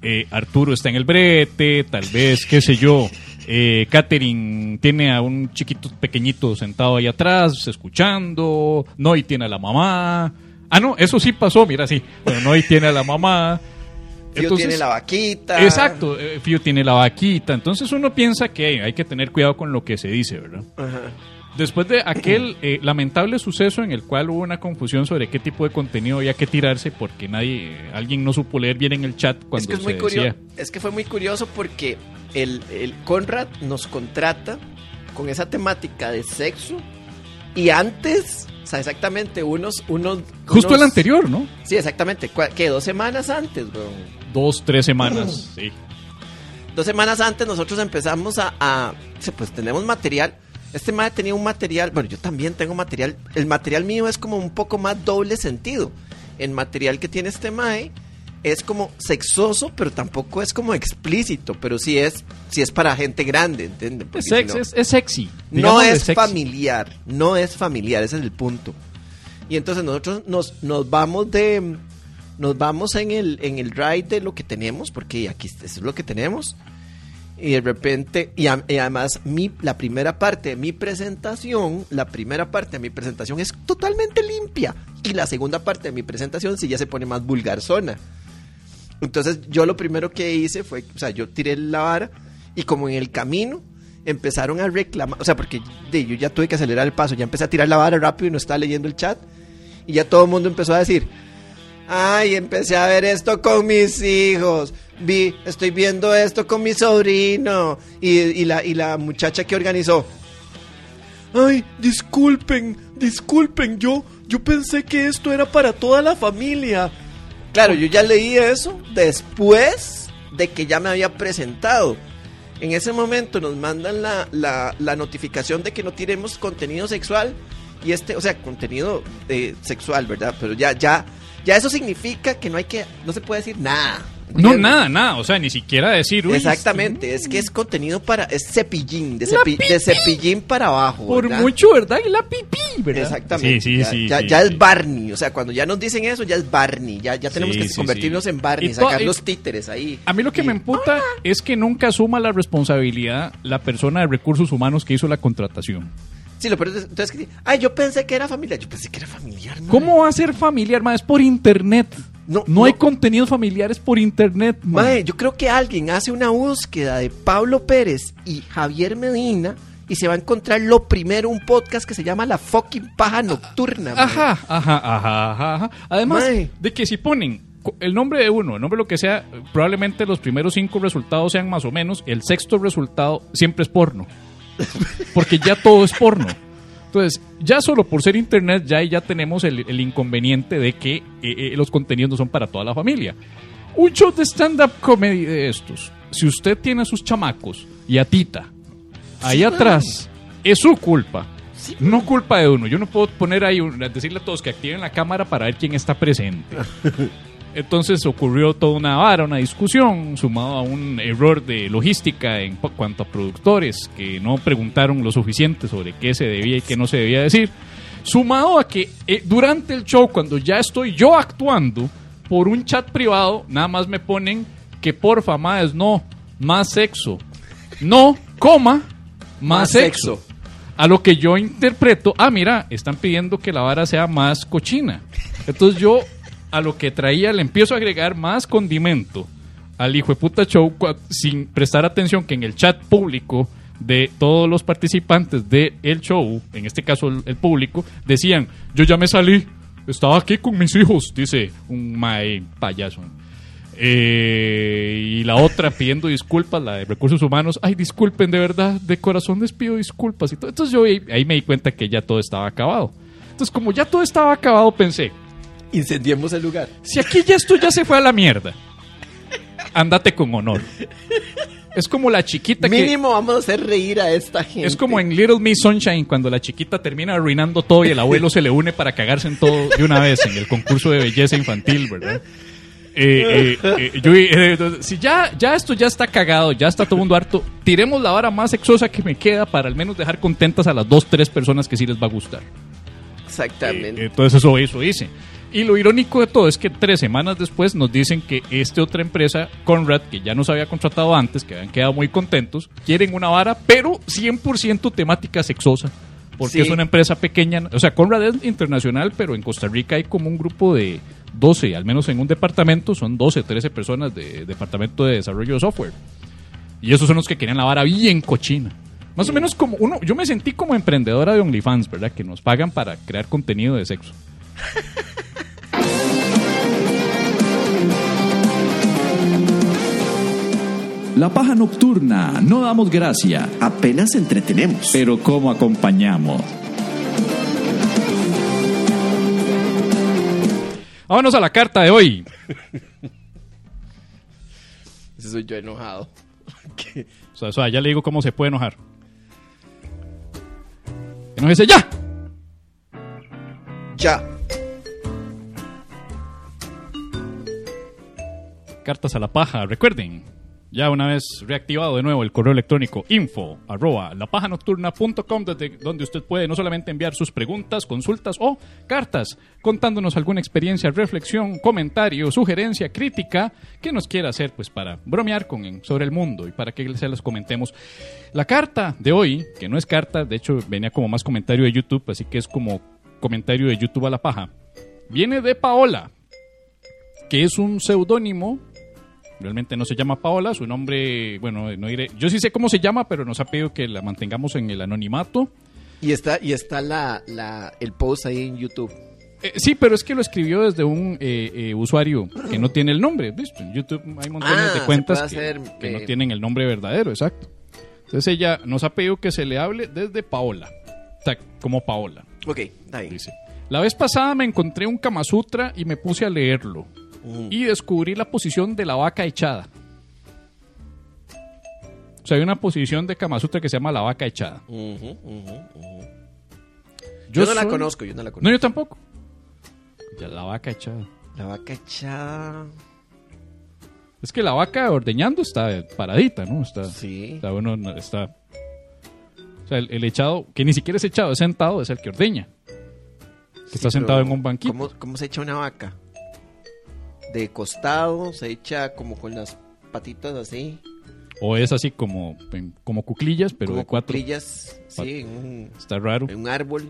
eh, Arturo está en el brete, tal vez, qué sé yo, eh, Catherine tiene a un chiquito pequeñito sentado ahí atrás, escuchando, Noy tiene a la mamá. Ah, no, eso sí pasó, mira, sí. Bueno, Noy tiene a la mamá. Fío Entonces- tiene la vaquita. Exacto, eh, Fío tiene la vaquita. Entonces uno piensa que hay, hay que tener cuidado con lo que se dice, ¿verdad? Ajá. Después de aquel eh, lamentable suceso en el cual hubo una confusión sobre qué tipo de contenido había que tirarse porque nadie, eh, alguien no supo leer bien en el chat cuando Es que, es, se muy decía. es que fue muy curioso porque el, el Conrad nos contrata con esa temática de sexo y antes, o sea, exactamente unos... unos Justo unos- el anterior, ¿no? Sí, exactamente. que dos semanas antes, weón. Dos, tres semanas, sí. Dos semanas antes nosotros empezamos a... pues tenemos material. Este mae tenía un material, bueno, yo también tengo material. El material mío es como un poco más doble sentido. El material que tiene este mae es como sexoso, pero tampoco es como explícito, pero sí es, sí es para gente grande, ¿entiendes? Porque Es, si sex- no- es, es sexy. no es sexy. familiar, no es familiar, ese es el punto. Y entonces nosotros nos, nos vamos de nos vamos en el en el ride de lo que tenemos, porque aquí es lo que tenemos. Y de repente, y, a- y además mi, la primera parte de mi presentación, la primera parte de mi presentación es totalmente limpia. Y la segunda parte de mi presentación sí ya se pone más vulgar zona. Entonces yo lo primero que hice fue, o sea, yo tiré la vara y como en el camino empezaron a reclamar, o sea, porque de, yo ya tuve que acelerar el paso, ya empecé a tirar la vara rápido y no estaba leyendo el chat y ya todo el mundo empezó a decir, ay, empecé a ver esto con mis hijos, vi, estoy viendo esto con mi sobrino y, y la, y la muchacha que organizó, Ay, disculpen, disculpen, yo, yo pensé que esto era para toda la familia. Claro, yo ya leí eso después de que ya me había presentado. En ese momento nos mandan la, la, la notificación de que no tiremos contenido sexual y este, o sea, contenido eh, sexual, ¿verdad? Pero ya, ya, ya eso significa que no hay que, no se puede decir nada. No, nada, nada. O sea, ni siquiera decir. uy, Exactamente, es que es contenido para, es cepillín, de, cepi- de cepillín para abajo. Por ¿verdad? mucho, ¿verdad? Y la pipí, ¿verdad? Exactamente. Sí, sí, ya, sí. ya, es Barney. O sea, cuando ya nos dicen eso, ya es Barney. Ya, ya tenemos que convertirnos en Barney, Y sacar y- los títeres ahí. A mí lo que me emputa es que nunca asuma la responsabilidad la persona de recursos humanos que hizo la contratación. Sí, lo peor es- entonces ay, yo pensé que era familiar. Yo pensé que era familiar, man. ¿Cómo va a ser familiar, más? Es por internet. No, No, no. hay contenidos familiares por internet, ma. Mae, yo creo que alguien hace una búsqueda de Pablo Pérez y Javier Medina y se va a encontrar lo primero un podcast que se llama La fucking paja nocturna. Ajá, ajá, ajá, ajá, ajá. Además Mae. de que si ponen el nombre de uno, el nombre de lo que sea, probablemente los primeros cinco resultados sean más o menos, el sexto resultado siempre es porno. Porque ya todo es porno. Entonces, ya solo por ser internet, ya, ya tenemos el, el inconveniente de que eh, eh, los contenidos no son para toda la familia. Un show de stand-up comedy de estos, si usted tiene a sus chamacos y a Tita ahí atrás, es su culpa. No culpa de uno. Yo no puedo poner ahí, un- decirle a todos que activen la cámara para ver quién está presente. Entonces ocurrió toda una vara, una discusión, sumado a un error de logística en cuanto a productores que no preguntaron lo suficiente sobre qué se debía y qué no se debía decir. Sumado a que eh, durante el show, cuando ya estoy yo actuando, por un chat privado, nada más me ponen que porfa, más no, más sexo. No, coma, más, Más sexo. sexo. A lo que yo interpreto, ah, mira, están pidiendo que la vara sea más cochina. Entonces yo a lo que traía le empiezo a agregar más condimento al hijo de puta show sin prestar atención que en el chat público de todos los participantes del show, en este caso el, el público, decían, yo ya me salí, estaba aquí con mis hijos, dice un mae payaso. Eh, y la otra pidiendo disculpas, la de recursos humanos. Ay, disculpen, de verdad, de corazón les pido disculpas. Y todo. Entonces yo ahí me di cuenta que ya todo estaba acabado. Entonces, como ya todo estaba acabado, pensé, Incendiemos el lugar. si aquí ya esto ya se fue a la mierda, andate con honor. Es como la chiquita que... Mínimo vamos a hacer reír a esta gente. Es como en Little Miss Sunshine cuando la chiquita termina arruinando todo y el abuelo se le une para cagarse en todo de una vez en el concurso de belleza infantil, ¿verdad? Eh, eh, eh, yo, eh, si ya, ya esto ya está cagado, ya está todo el mundo harto, tiremos la vara más sexosa que me queda para al menos dejar contentas a las dos, tres personas que sí les va a gustar. Exactamente. Eh, entonces eso, eso hice. Y lo irónico de todo es que tres semanas después nos dicen que esta otra empresa, Conrad, que ya nos había contratado antes, que habían quedado muy contentos, quieren una vara, pero 100% temática sexosa. Porque Sí. es una empresa pequeña. O sea, Conrad es internacional, pero en Costa Rica hay como un grupo de 12, al menos en un departamento, son 12, 13 personas de departamento de desarrollo de software. Y esos son los que querían la vara bien cochina. Más o menos como uno, yo me sentí como emprendedora de OnlyFans, ¿verdad? Que nos pagan para crear contenido de sexo. La paja nocturna, no damos gracia, Apenas entretenemos. pero ¿cómo acompañamos? Vámonos a la carta de hoy. Ese soy yo enojado. ¿Qué? O sea, o sea, ya le digo cómo se puede enojar. Enójese ya. Ya. Cartas a la paja. Recuerden, ya una vez reactivado de nuevo el correo electrónico info arroba lapajanocturna.com desde donde usted puede no solamente enviar sus preguntas, consultas o cartas contándonos alguna experiencia, reflexión, comentario, sugerencia, crítica que nos quiera hacer pues para bromear con sobre el mundo y para que se las comentemos. La carta de hoy, que no es carta, de hecho venía como más comentario de YouTube, así que es como comentario de YouTube a la paja, viene de Paola, que es un seudónimo Realmente no se llama Paola, su nombre, bueno, no diré. Yo sí sé cómo se llama, pero nos ha pedido que la mantengamos en el anonimato. Y está, y está la, la, el post ahí en YouTube. Eh, sí, pero es que lo escribió desde un eh, eh, usuario que no tiene el nombre. ¿viste? En YouTube hay montones Ah, de se cuentas que, no tienen el nombre verdadero, exacto. Entonces ella nos ha pedido que se le hable desde Paola. O sea, como Paola, Ok, está ahí. dice. La vez pasada me encontré un Kama Sutra y me puse a leerlo. Y descubrí la posición de la vaca echada. O sea, hay una posición de Kama Sutra que se llama la vaca echada. Yo, no la conozco, yo no la conozco. No, yo tampoco. Ya, la vaca echada. La vaca echada. Es que la vaca ordeñando está paradita, ¿no? Está, Sí. está bueno, no, está. O sea, el, el echado, que ni siquiera es echado, es sentado, es el que ordeña. Que está sentado en un banquito. ¿cómo, ¿Cómo se echa una vaca? De costado, se echa como con las patitas así. O es así como, como cuclillas, pero como de cuatro. cuclillas, sí, en un, Está raro. en un árbol.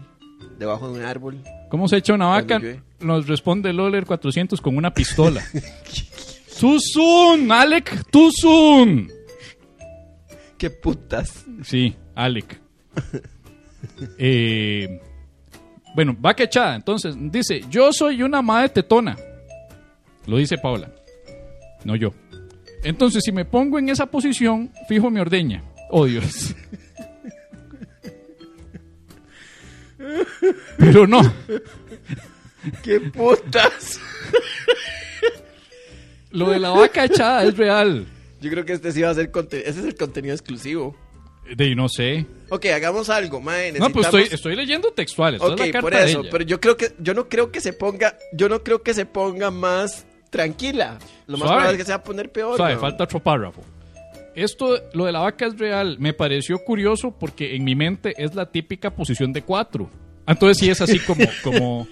Debajo de un árbol. ¿Cómo se echa una vaca? Nos responde Loler 400 con una pistola. ¡Tuzun! ¡Alec! ¡Tuzun! ¡Qué putas! Sí, Alec. Eh, bueno, vaca echada. Entonces, dice, yo soy una madre tetona. Lo dice Paola. No yo. Entonces, si me pongo en esa posición, fijo mi ordeña. Oh, Dios. Pero no. ¡Qué putas! Lo de la vaca echada es real. Yo creo que este sí va a ser contenido. Ese es el contenido exclusivo. De no sé. Ok, hagamos algo, mae. No, pues estoy, estoy leyendo textuales. Ok, es la carta por eso, pero yo creo que yo no creo que se ponga, yo no creo que se ponga más tranquila. Lo más Suave. probable es que se va a poner peor. Sabe, ¿no? falta otro párrafo. Esto, lo de la vaca es real. Me pareció curioso porque en mi mente es la típica posición de cuatro. Entonces sí es así como, como.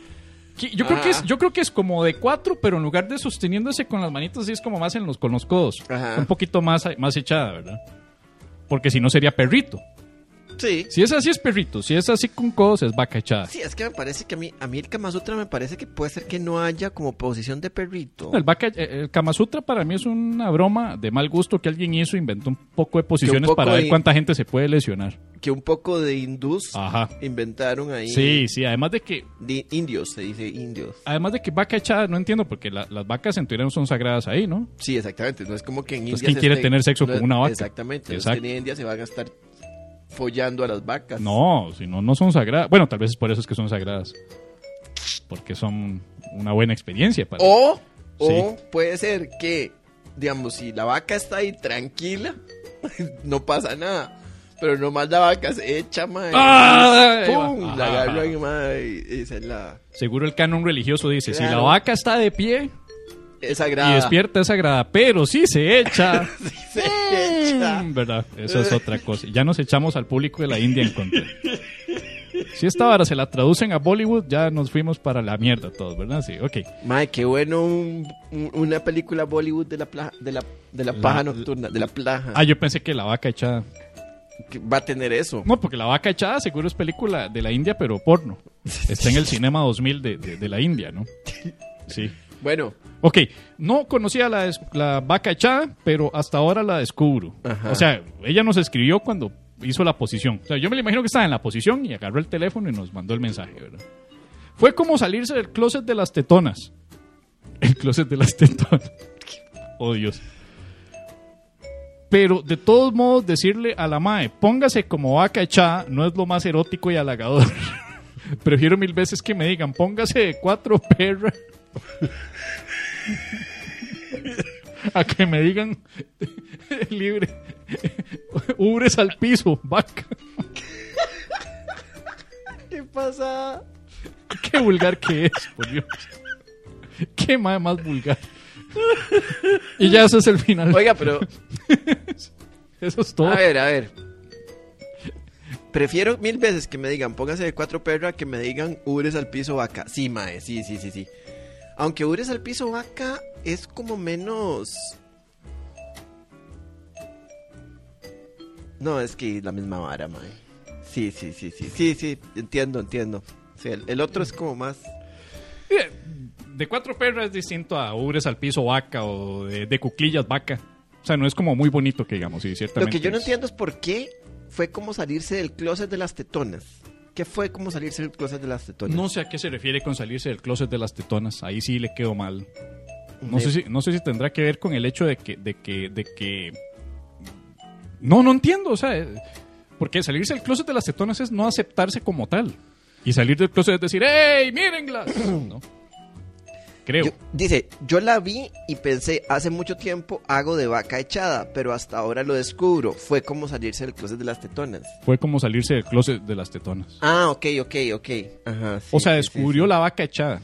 Yo creo, que es, yo creo que es como de cuatro, pero en lugar de sosteniéndose con las manitas, sí es como más en los, con los codos. Ajá. Un poquito más, más echada, ¿verdad? Porque si no sería perrito. Sí. Si es así es perrito, si es así con codos es vaca echada. Sí, es que me parece que a mí, a mí el Kama Sutra me parece que puede ser que no haya como posición de perrito. El, vaca, eh, el Kama Sutra para mí es una broma de mal gusto que alguien hizo, inventó un poco de posiciones poco para ver cuánta gente se puede lesionar. Que un poco de hindús Ajá. inventaron ahí. Sí, sí, además de que De indios, se dice indios. además de que vaca echada no entiendo porque la- las vacas en teoría no son sagradas ahí, ¿no? Sí, exactamente. No es como que en Entonces, India. ¿quién quiere esté- tener sexo no con una vaca? Exactamente. Exacto. En India se van a estar follando a las vacas. No, si no, no son sagradas. Bueno, tal vez es por eso es que son sagradas. Porque son una buena experiencia para... O, o Sí. puede ser que, digamos, si la vaca está ahí tranquila, no pasa nada. Pero nomás la vaca se echa, mae. ¡Ah! ¡Pum! Ajá, La mae. y Esa es la. Seguro el canon religioso dice, si la vaca está de pie Es y sagrada. despierta es sagrada, pero si se echa... Se echa. Mm, ¿Verdad? Eso es otra cosa. Ya nos echamos al público de la India en contra. Si esta vara se la traducen a Bollywood, ya nos fuimos para la mierda todos, ¿verdad? Sí, ok. Mae, qué bueno un- un- una película Bollywood de la, pla- de la, de la La- paja nocturna, de la plaja. Ah, yo pensé que la vaca echada. que va a tener eso. No, porque la vaca echada seguro es película de la India, pero porno. Está en el Cinema 2000 de, de- de la India, ¿no? Sí. Bueno, Ok, no conocía la, la vaca echada, pero hasta ahora la descubro. Ajá. O sea, ella nos escribió cuando hizo la posición. O sea, yo me imagino que estaba en la posición y agarró el teléfono y nos mandó el mensaje, ¿verdad? Fue como salirse del closet de las tetonas. El closet de las tetonas. Oh, Dios. Pero de todos modos, decirle a la mae, póngase como vaca echada, no es lo más erótico y halagador. Prefiero mil veces que me digan, póngase de cuatro perras. a que me digan libre. Ubres al piso, vaca. ¿qué pasa? Qué vulgar que es, por Dios. Qué mae más vulgar. Y ya eso es el final. Oiga, pero Eso es todo. A ver, a ver. Prefiero mil veces que me digan póngase de cuatro perros a que me digan ubres al piso vaca. Sí, mae, sí, sí, sí, sí. Aunque ubres al piso vaca es como menos. No, es que la misma vara, mae. Sí, sí, sí, sí, sí, sí, entiendo, entiendo. Sí, el, el otro es como más. Eh, De cuatro perras es distinto a ubres al piso vaca o de, de cuclillas vaca. O sea, no es como muy bonito que digamos, sí, Lo ciertamente. que yo no es- entiendo es por qué fue como salirse del closet de las tetonas. ¿Qué fue como salirse del closet de las tetonas? No sé a qué se refiere con salirse del closet de las tetonas. Ahí sí le quedó mal. No sé si, no sé si tendrá que ver con el hecho de que, de que, de que. No, no entiendo. O sea, eh, porque salirse del closet de las tetonas es no aceptarse como tal. Y salir del closet es decir, ¡Ey, mírenlas! ¿No? Creo. Yo- dice, yo la vi y pensé, hace mucho tiempo hago de vaca echada, pero hasta ahora lo descubro. Fue como salirse del closet de las tetonas. Fue como salirse del closet de las tetonas. Ah, ok, ok, ok. Ajá, sí, o sea, descubrió sí, la vaca echada.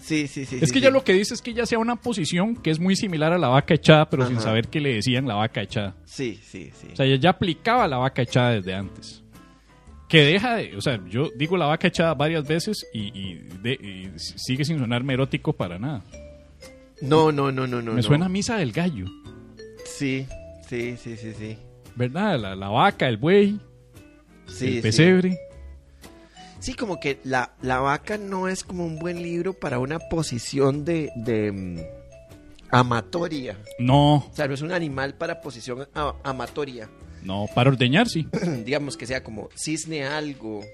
Sí, sí, sí. es que ya lo que dice es que ya sea una posición que es muy similar a la vaca echada, pero sin saber que le decían la vaca echada. Sí, sí, sí. O sea, ella ya aplicaba la vaca echada desde antes. Que deja de, o sea, yo digo la vaca echada varias veces y, y de- y sigue sin sonarme erótico para nada. no, no, no, no, no. Me no. suena a misa del gallo, Sí, sí, sí, sí, sí. ¿verdad? La, la vaca, el buey, Sí, el pesebre. Sí, como que la, la vaca no es como un buen libro para una posición de, de mm, amatoria. No, O sea, no es un animal para posición a- amatoria. No, para ordeñar sí. Digamos que sea como cisne algo,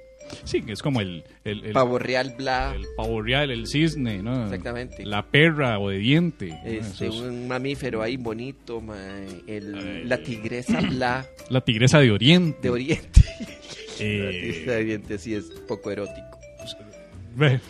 Sí, que es como el, el, el, pavo real bla, el pavo real, el cisne, ¿no? Exactamente. La perra obediente. ¿no? este, es un mamífero ahí bonito, mae, el- la tigresa bla La tigresa de Oriente. de Oriente. La Eh, tigresa de Oriente sí es poco erótico.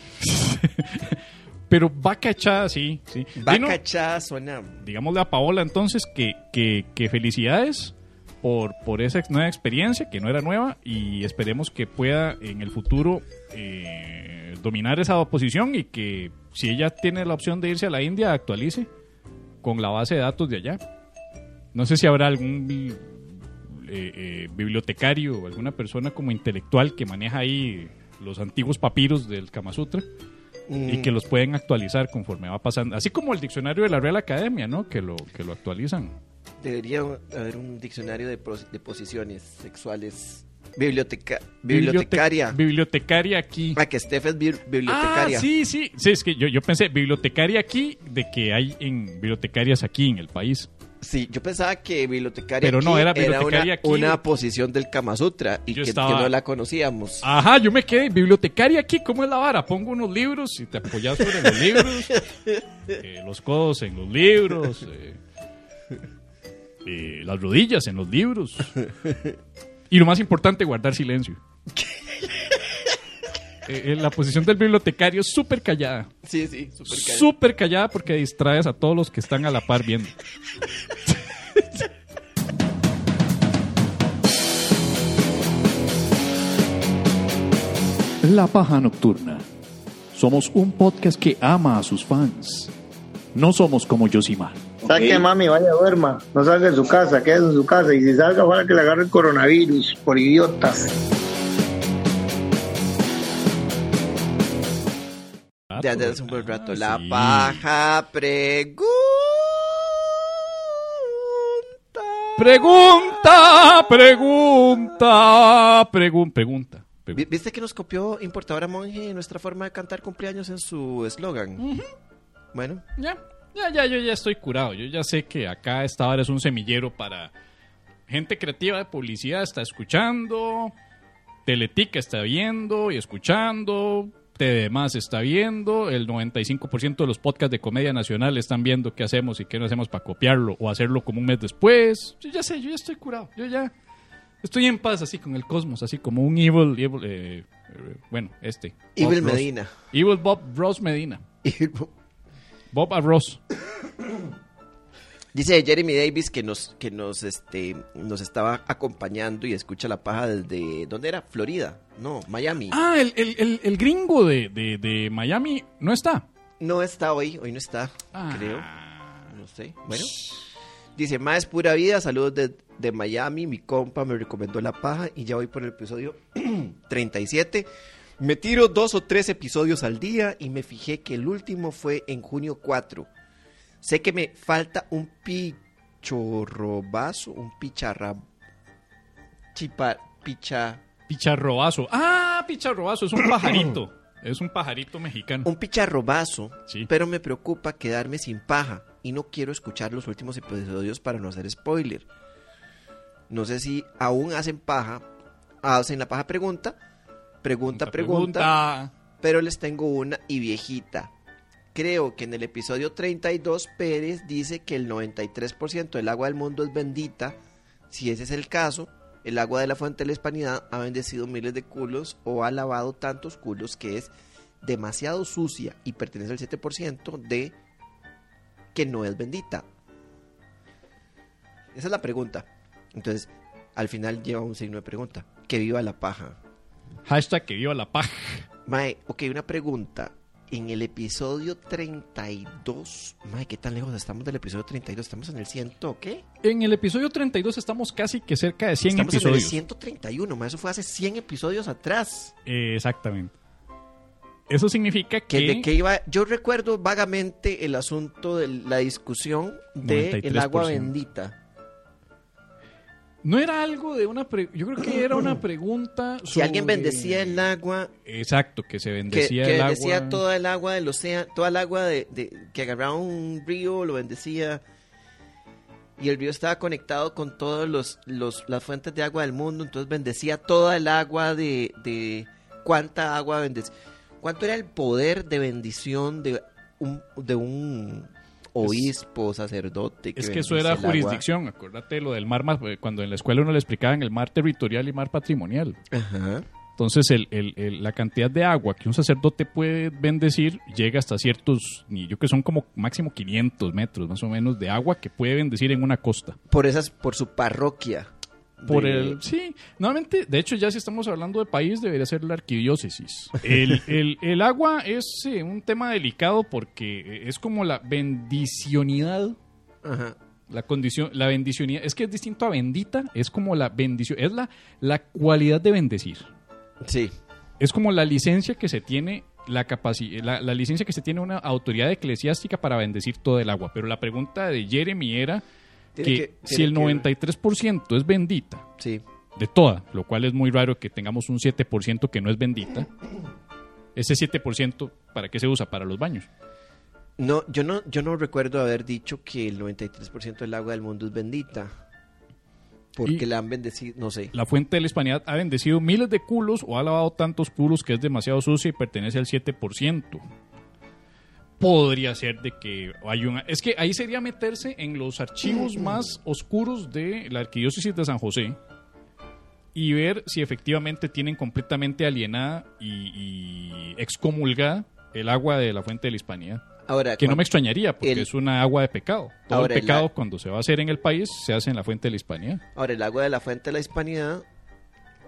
Pero vaca echada, sí. sí. Echada suena... digámosle a Paola entonces que, que, que felicidades por, por esa nueva experiencia, que no era nueva, y esperemos que pueda en el futuro eh, dominar esa posición y que si ella tiene la opción de irse a la India, actualice con la base de datos de allá. No sé si habrá algún eh, eh, bibliotecario o alguna persona como intelectual que maneja ahí los antiguos papiros del Kama Sutra y mm, que los pueden actualizar conforme va pasando. Así como el diccionario de la Real Academia, ¿no? Que lo, que lo actualizan. Debería haber un diccionario de, de posiciones sexuales Biblioteca, Bibliote- bibliotecaria. bibliotecaria aquí. Ah, que Steph es bi- bibliotecaria. Ah, sí, sí. Sí, es que yo, yo pensé, bibliotecaria aquí, de que hay en bibliotecarias aquí en el país. Sí, yo pensaba que bibliotecaria Pero no, aquí era bibliotecaria una, aquí. una posición del Kama Sutra y Yo que, estaba- que no la conocíamos. Ajá, yo me quedé. Bibliotecaria aquí, ¿cómo es la vara? Pongo unos libros y te apoyas sobre los libros. eh, los codos en los libros. eh, eh, las rodillas en los libros. Y lo más importante, guardar silencio. Eh, eh, la posición del bibliotecario es súper callada. Sí, sí, súper callada porque distraes a todos los que están a la par viendo. La Paja Nocturna. Somos un podcast que ama a sus fans. No somos como Yosimar. Saque mami, vaya duerma. No salga de su casa, quédese en su casa. Y si salga, ojalá que le agarre el coronavirus por idiotas. De antes hace un buen rato. Ah, La sí. paja pregunta. Pregunta, pregunta, pregun- pregunta. ¿Viste que nos copió Importadora Monje nuestra forma de cantar cumpleaños en su eslogan? Bueno, Ya, ya, ya, yo ya estoy curado. Yo ya sé que acá esta hora es un semillero para gente creativa de publicidad. Está escuchando, Teletica está viendo y escuchando, TDMás está viendo, el 95% de los podcasts de comedia nacional están viendo qué hacemos y qué no hacemos para copiarlo o hacerlo como un mes después. Yo ya sé, yo ya estoy curado. Yo ya estoy en paz así con el cosmos, así como un evil, evil, eh, eh, bueno, este. Bob Evil Ross. Medina. Evil Bob Ross Medina. Bob a Ross. Dice Jeremy Davis que nos, que nos, este, nos estaba acompañando y escucha la paja desde, ¿dónde era? Florida, no, Miami. Ah, el, el, el, el gringo de, de, de Miami no está. No está hoy, hoy no está, Ah. creo, no sé, bueno. Dice, más pura vida, saludos de, de Miami, mi compa me recomendó la paja y ya voy por el episodio 37. Me tiro dos o tres episodios al día y me fijé que el último fue en junio 4. Sé que me falta un pichorrobazo, un picharra... Chipa, picha... Picharrobazo. Ah, picharrobazo, es un pajarito. Es un pajarito mexicano. Un picharrobazo, Sí. pero me preocupa quedarme sin paja y no quiero escuchar los últimos episodios para no hacer spoiler. No sé si aún hacen paja, hacen la paja pregunta, pregunta, pregunta, pero les tengo una y viejita. Creo que en el episodio 32 Pérez dice que el 93% del agua del mundo es bendita. Si ese es el caso, el agua de la fuente de la hispanidad ha bendecido miles de culos o ha lavado tantos culos que es demasiado sucia y pertenece al 7% de que no es bendita. Esa es la pregunta. Entonces, al final lleva un signo de pregunta. Que viva la paja. Hashtag que viva la paja. Mae, ok, una pregunta. En el episodio 32, mae, ¿qué tan lejos estamos del episodio 32? ¿Estamos en el 100, qué? En el episodio 32 estamos casi que cerca de 100 estamos en episodios. el 131, mae, eso fue hace 100 episodios atrás. Eh, exactamente. Eso significa Que, que... de iba, yo recuerdo vagamente el asunto de la discusión de el agua 93%. bendita. No era algo de una... pre- Yo creo que era una pregunta Si alguien sobre- bendecía el agua, Exacto, que se bendecía que el bendecía agua. toda el agua del océano, toda el agua de, de- que agarraba un río, lo bendecía. Y el río estaba conectado con todas los, los, las fuentes de agua del mundo, entonces bendecía toda el agua de, de cuánta agua bendecía. ¿Cuánto era el poder de bendición de un, de un obispo, sacerdote? Es que eso era el agua? jurisdicción, acuérdate lo del mar, más- cuando en la escuela uno le explicaban el mar territorial y mar patrimonial. Ajá. Entonces el- el- el- la cantidad de agua que un sacerdote puede bendecir llega hasta ciertos, yo que son como máximo 500 metros más o menos de agua que puede bendecir en una costa. Por esas, por su parroquia. Por de- el, sí, nuevamente, de hecho ya si estamos hablando de país debería ser la arquidiócesis. El, el- el agua es un tema delicado porque es como la bendicionidad Ajá. La condición, la bendicionidad, es que es distinto a bendita, es como la bendición, es la, la cualidad de bendecir. Sí. Es como la licencia que se tiene, la capacidad, la, la licencia que se tiene una autoridad eclesiástica para bendecir todo el agua. Pero la pregunta de Jeremy era Tiene que, que- si el que- 93% es bendita Sí. de toda, lo cual es muy raro que tengamos un 7% que no es bendita. Ese 7%, ¿para qué se usa? Para los baños. No, yo no, yo no recuerdo haber dicho que el 93% del agua del mundo es bendita. Porque Y- la han bendecido, no sé. La fuente de la hispanidad ha bendecido miles de culos o ha lavado tantos culos que es demasiado sucia y pertenece al 7%. Podría ser de que hay una... Es que ahí sería meterse en los archivos más oscuros de la arquidiócesis de San José y ver si efectivamente tienen completamente alienada y, y excomulgada el agua de la fuente de la hispanidad. Ahora, Que no me extrañaría porque el- es una agua de pecado. Todo Ahora, el pecado cuando se va a hacer en el país se hace en la fuente de la hispanidad. ahora, el agua de la fuente de la hispanidad,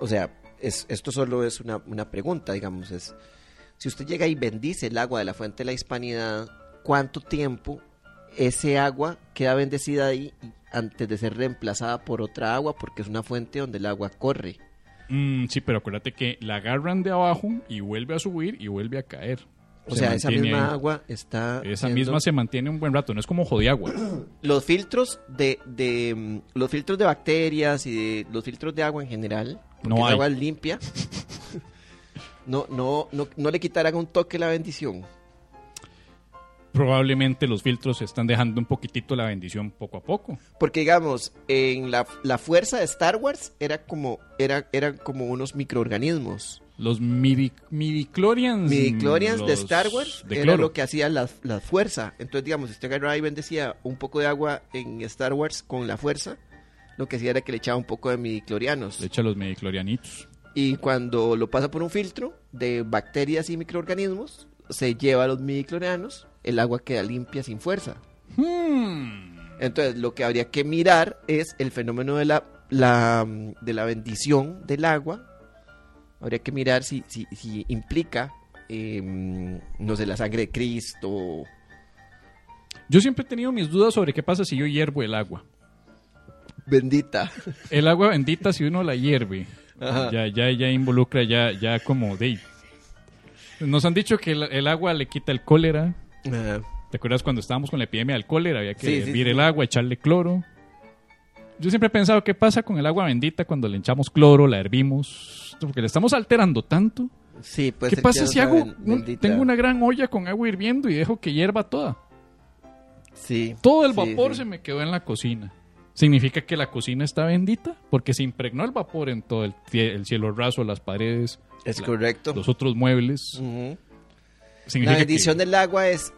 o sea, es, esto solo es una, una pregunta, digamos, es, si usted llega y bendice el agua de la fuente de la hispanidad, ¿cuánto tiempo ese agua queda bendecida ahí antes de ser reemplazada por otra agua? Porque es una fuente donde el agua corre. Mm, sí, pero acuérdate que la agarran de abajo y vuelve a subir y vuelve a caer. O Se sea, esa misma ahí. agua está... Esa siendo- misma se mantiene un buen rato, no es como jodiagua. Los filtros de, de mm, los filtros de bacterias y de, los filtros de agua en general, porque No hay. agua limpia, no, no, no, no le quitarán un toque la bendición. Probablemente los filtros están dejando un poquitito la bendición poco a poco. Porque digamos, en la, la fuerza de Star Wars era como, era, eran como unos microorganismos. Los midi, midichlorians. Midichlorians de los Star Wars de era lo que hacía la, la fuerza. Entonces, digamos, si usted agarraba y bendecía un poco de agua en Star Wars con la fuerza, lo que hacía era que le echaba un poco de midichlorianos. Le echa los midichlorianitos. Y cuando lo pasa por un filtro de bacterias y microorganismos, se lleva los midichlorianos, el agua queda limpia sin fuerza. Hmm. Entonces, lo que habría que mirar es el fenómeno de la, la, de la bendición del agua. Habría que mirar si, si, si implica, eh, no sé, la sangre de Cristo. Yo siempre he tenido mis dudas sobre qué pasa si yo hiervo el agua. Bendita. El agua bendita, si uno la hierve, Ajá. ya, ya, ya involucra, ya, ya como de. Nos han dicho que el, el agua le quita el cólera. Ajá. ¿Te acuerdas cuando estábamos con la epidemia del cólera? Había que Sí, sí, hervir sí. el agua, echarle cloro. Yo siempre he pensado, ¿qué pasa con el agua bendita cuando le echamos cloro, la hervimos? Porque le estamos alterando tanto. Sí, puede ¿Qué pasa si hago, un- tengo una gran olla con agua hirviendo y dejo que hierva toda? Sí. Todo el vapor se me quedó en la cocina. ¿Significa que la cocina está bendita? Porque se impregnó el vapor en todo el, cie- el cielo raso, las paredes, Es la- correcto. los otros muebles. La bendición que- del agua es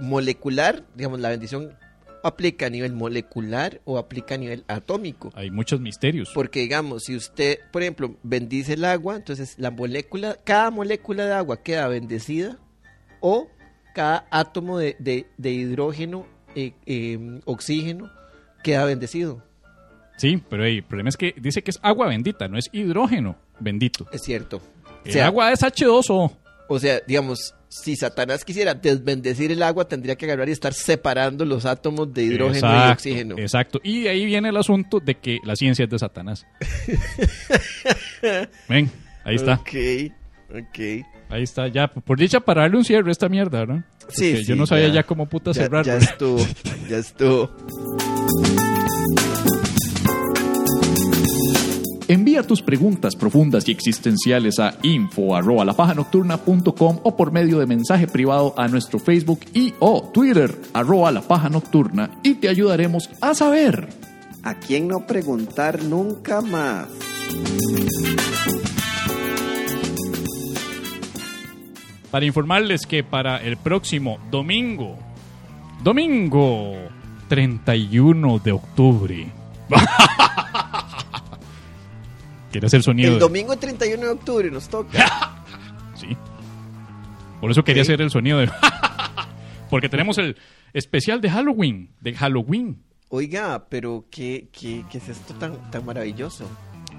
molecular, digamos, la bendición aplica a nivel molecular o aplica a nivel atómico. Hay muchos misterios. Porque, digamos, si usted, por ejemplo, bendice el agua, entonces la molécula, cada molécula de agua queda bendecida o cada átomo de, de- de hidrógeno, eh, eh, oxígeno, queda bendecido. Sí, pero hey, el problema es que dice que es agua bendita, no es hidrógeno bendito. Es cierto. O El sea, agua es H2O. o sea, digamos, si Satanás quisiera desbendecir el agua, tendría que agarrar y estar separando los átomos de hidrógeno y oxígeno. Exacto. Y de ahí viene el asunto de que la ciencia es de Satanás. Ven, ahí está. Ok, ok. Ahí está, ya. Por dicha, para darle un cierre a esta mierda, ¿no? Sí, Porque sí, Yo no sabía ya. ya, cómo puta Ya, cerrarlo. ya estuvo, ya estuvo. Envía tus preguntas profundas y existenciales a info arroba lapajanocturna.com o por medio de mensaje privado a nuestro Facebook y o Twitter arroba la paja nocturna y te ayudaremos a saber. ¿A quién no preguntar nunca más? Para informarles que para el próximo domingo, domingo 31 de octubre. ¿Quieres el sonido? El domingo 31 de octubre nos toca. Sí. Por eso quería hacer el sonido de... Porque tenemos el especial de Halloween, de Halloween. Oiga, pero ¿qué, qué, qué es esto tan, tan maravilloso?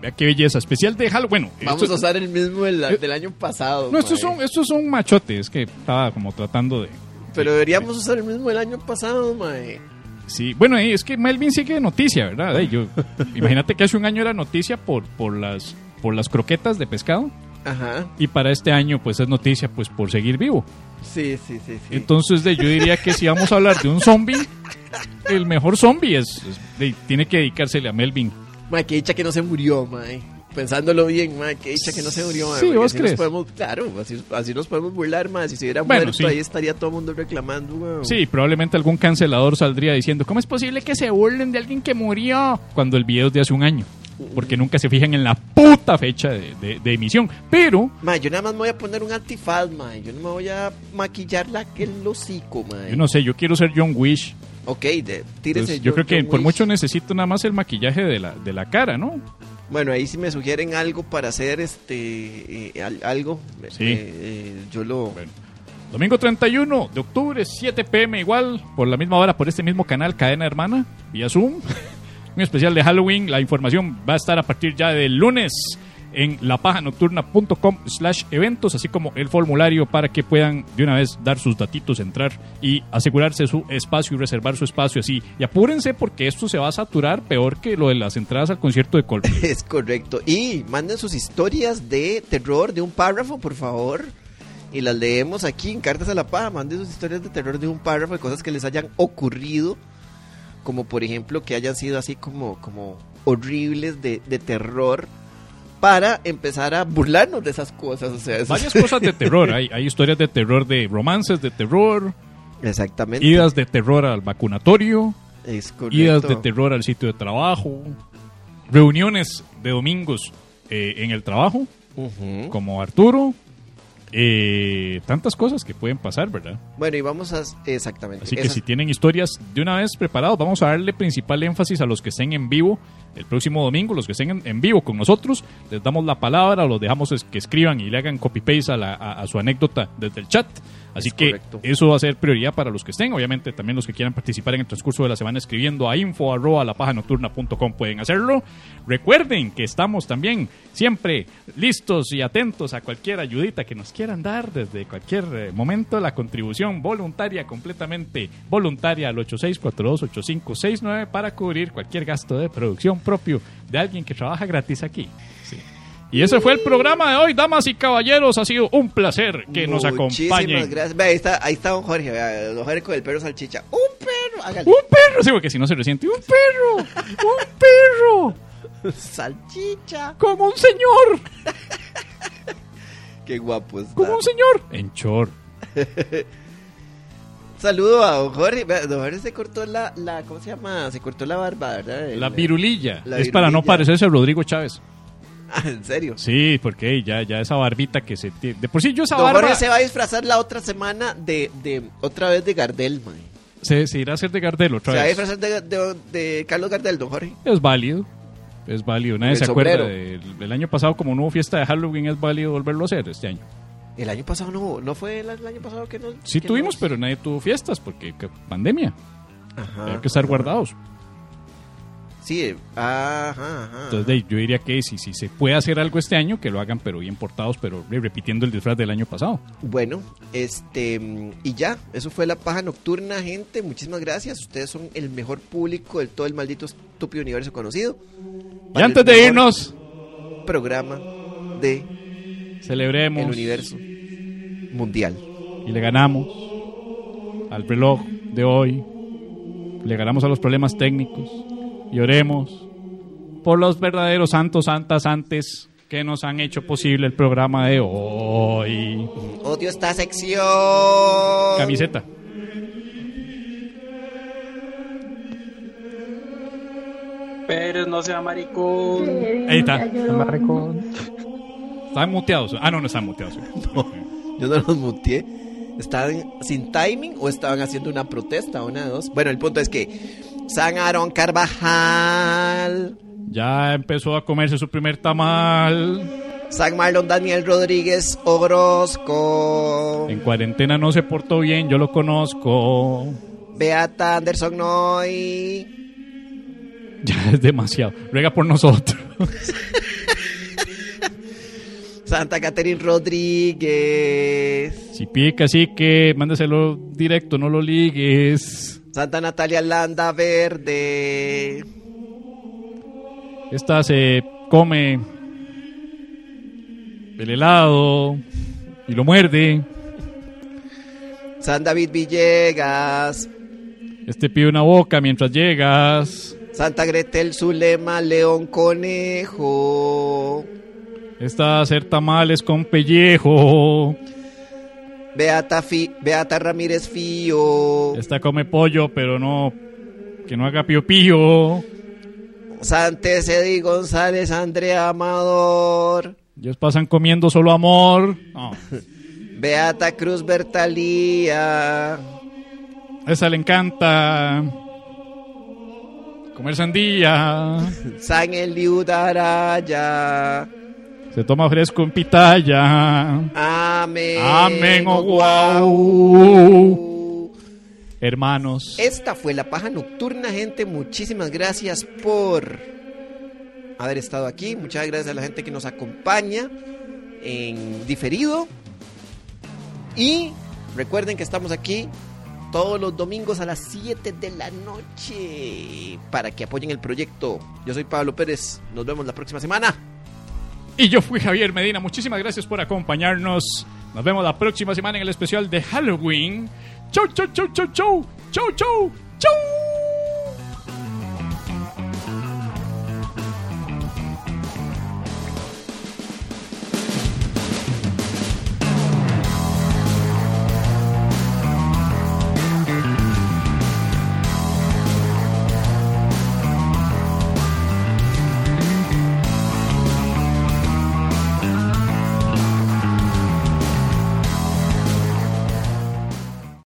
Vea qué belleza, especial de Halloween. Bueno, Vamos esto- a usar el mismo del, Eh, del año pasado. No, estos son, estos son machotes que estaba como tratando de... Pero deberíamos usar el mismo del año pasado, mae. Sí, bueno, eh, es que Melvin sigue de noticia, ¿verdad? Yo, imagínate que hace un año era noticia por, por, las, por las croquetas de pescado Ajá. y para este año pues es noticia pues por seguir vivo. Sí, sí, sí, sí. Entonces de, yo diría que si vamos a hablar de un zombie, el mejor zombie es, es- de- tiene que dedicársele a Melvin Mae, que dicha que no se murió, mae. Pensándolo bien, mae, que dicha que no se murió, mae. Sí, ¿vos así nos crees? podemos, claro, así, así nos podemos burlar, mae. Si se hubiera Bueno, muerto, sí. ahí estaría todo el mundo reclamando, weón. Sí, probablemente algún cancelador saldría diciendo, ¿cómo es posible que se burlen de alguien que murió? Cuando el video es de hace un año. Porque nunca se fijan en la puta fecha de, de- de emisión. Pero Mae, yo nada más me voy a poner un antifaz, mae. Yo no me voy a maquillar la, el hocico, mae. yo no sé, yo quiero ser John Wish. Ok, de, tírese. Entonces, yo creo que por mucho necesito nada más el maquillaje de la, de la cara, ¿no? Bueno, ahí si me sugieren algo para hacer este eh, al- algo, Sí. eh, eh, yo lo Bueno. Domingo 31 de octubre, 7 pm igual, por la misma hora, por este mismo canal, Cadena Hermana, vía Zoom. Un especial de Halloween. La información va a estar a partir ya del lunes en lapajanocturna.com slash eventos, así como el formulario para que puedan de una vez dar sus datitos, entrar y asegurarse su espacio y reservar su espacio así. Y apúrense porque esto se va a saturar peor que lo de las entradas al concierto de Coldplay. es correcto. Y manden sus historias de terror de un párrafo, por favor. Y las leemos aquí en Cartas a la Paja. Manden sus historias de terror de un párrafo de cosas que les hayan ocurrido. Como por ejemplo que hayan sido así como, como horribles de, de terror. Para empezar a burlarnos de esas cosas. O sea, Varias cosas de terror. Hay, hay historias de terror, de romances de terror, Exactamente. idas de terror al vacunatorio, es correcto. idas de terror al sitio de trabajo, reuniones de domingos eh, en el trabajo, como Arturo. eh, tantas cosas que pueden pasar, ¿verdad? Bueno, y vamos a... Exactamente. Así que Esas- si tienen historias de una vez preparados, vamos a darle principal énfasis a los que estén en vivo el próximo domingo, los que estén en, vivo con nosotros, les damos la palabra, los dejamos que escriban y le hagan copy-paste a, la- a- a su anécdota desde el chat. Así Es que correcto. eso va a ser prioridad para los que estén. Obviamente también los que quieran participar en el transcurso de la semana escribiendo a info arroba lapajanocturna.com pueden hacerlo. Recuerden que estamos también siempre listos y atentos a cualquier ayudita que nos quieran dar desde cualquier eh, momento. La contribución voluntaria, completamente voluntaria al 86428569 para cubrir cualquier gasto de producción propio de alguien que trabaja gratis aquí. Sí. Y ese fue el programa de hoy, damas y caballeros. Ha sido un placer que nos acompañen. gracias. Ahí está, ahí está don Jorge, vea, don Jorge con el perro salchicha. ¡Un perro! Hágale. Un perro, sí, porque si no se resiente. Un perro, un perro, Salchicha. como un señor, Qué guapo está. como un señor. En short. Saludo a don Jorge. Don Jorge se cortó la, la, ¿cómo se llama? Se cortó la barba, ¿verdad? La virulilla. la es para no parecerse a Rodrigo Chávez. Ah, ¿en serio? Sí, porque ya, ya esa barbita que se tiene. De por sí yo esa Don barba Jorge se va a disfrazar la otra semana de, de otra vez de Gardel, man. se, se irá a hacer de Gardel otra Se va a vez. disfrazar de, de- de Carlos Gardel, don Jorge. Es válido. Es válido. Nadie El se acuerda del el año pasado, como no hubo fiesta de Halloween, es válido volverlo a hacer este año. El año pasado no no fue el, año pasado que no. Sí que tuvimos, no- pero nadie tuvo fiestas porque que- pandemia. Ajá. Hay que estar guardados. Sí, eh, ajá, ajá. Entonces, yo diría que si, si se puede hacer algo este año, que lo hagan, pero bien portados, pero re- repitiendo el disfraz del año pasado. Bueno, este, y ya, eso fue la paja nocturna, gente. Muchísimas gracias. Ustedes son el mejor público de todo el maldito estúpido universo conocido. Y antes de irnos, Programa de celebremos el universo mundial. y le ganamos al reloj de hoy. Le ganamos a los problemas técnicos y oremos por los verdaderos santos, santas, antes que nos han hecho posible el programa de hoy. Odio esta sección. Camiseta. Pero no sea maricón. Ahí está. Están muteados. Ah, no, no están muteados. Yo no los muteé. ¿Estaban sin timing o estaban haciendo una protesta? Una de dos. Bueno, el punto es que San Aaron Carvajal, Ya empezó a comerse su primer tamal. San Marlon Daniel Rodríguez Orozco, En cuarentena no se portó bien, yo lo conozco. Beata Anderson Noy, Ya es demasiado. Ruega por nosotros. Santa Catherine Rodríguez, Si pide que mándeselo directo, no lo ligues. Santa Natalia Landa Verde, Esta se come el helado y lo muerde. San David Villegas, Este pide una boca mientras llegas. Santa Gretel, Zulema, León, Conejo. A ser tamales con pellejo. Beata, Fi- Beata Ramírez Fío. Esta come pollo, pero no. Que no haga pío pío. Santes González, Andrea Amador. Ellos pasan comiendo solo amor. Beata Cruz Bertalía. Esa le encanta. Comer sandía. San Eliud Araya. Se toma fresco en pitaya. Amén. Amén, oh, guau. Hermanos. Esta fue la paja nocturna, gente. Muchísimas gracias por haber estado aquí. Muchas gracias a la gente que nos acompaña en diferido. Y recuerden que estamos aquí todos los domingos a las 7 de la noche para que apoyen el proyecto. Yo soy Pablo Pérez. Nos vemos la próxima semana. Y yo fui Javier Medina. Muchísimas gracias por acompañarnos. Nos vemos la próxima semana en el especial de Halloween. Chau, chau, chau, chau, chau. Chau, chau, chau.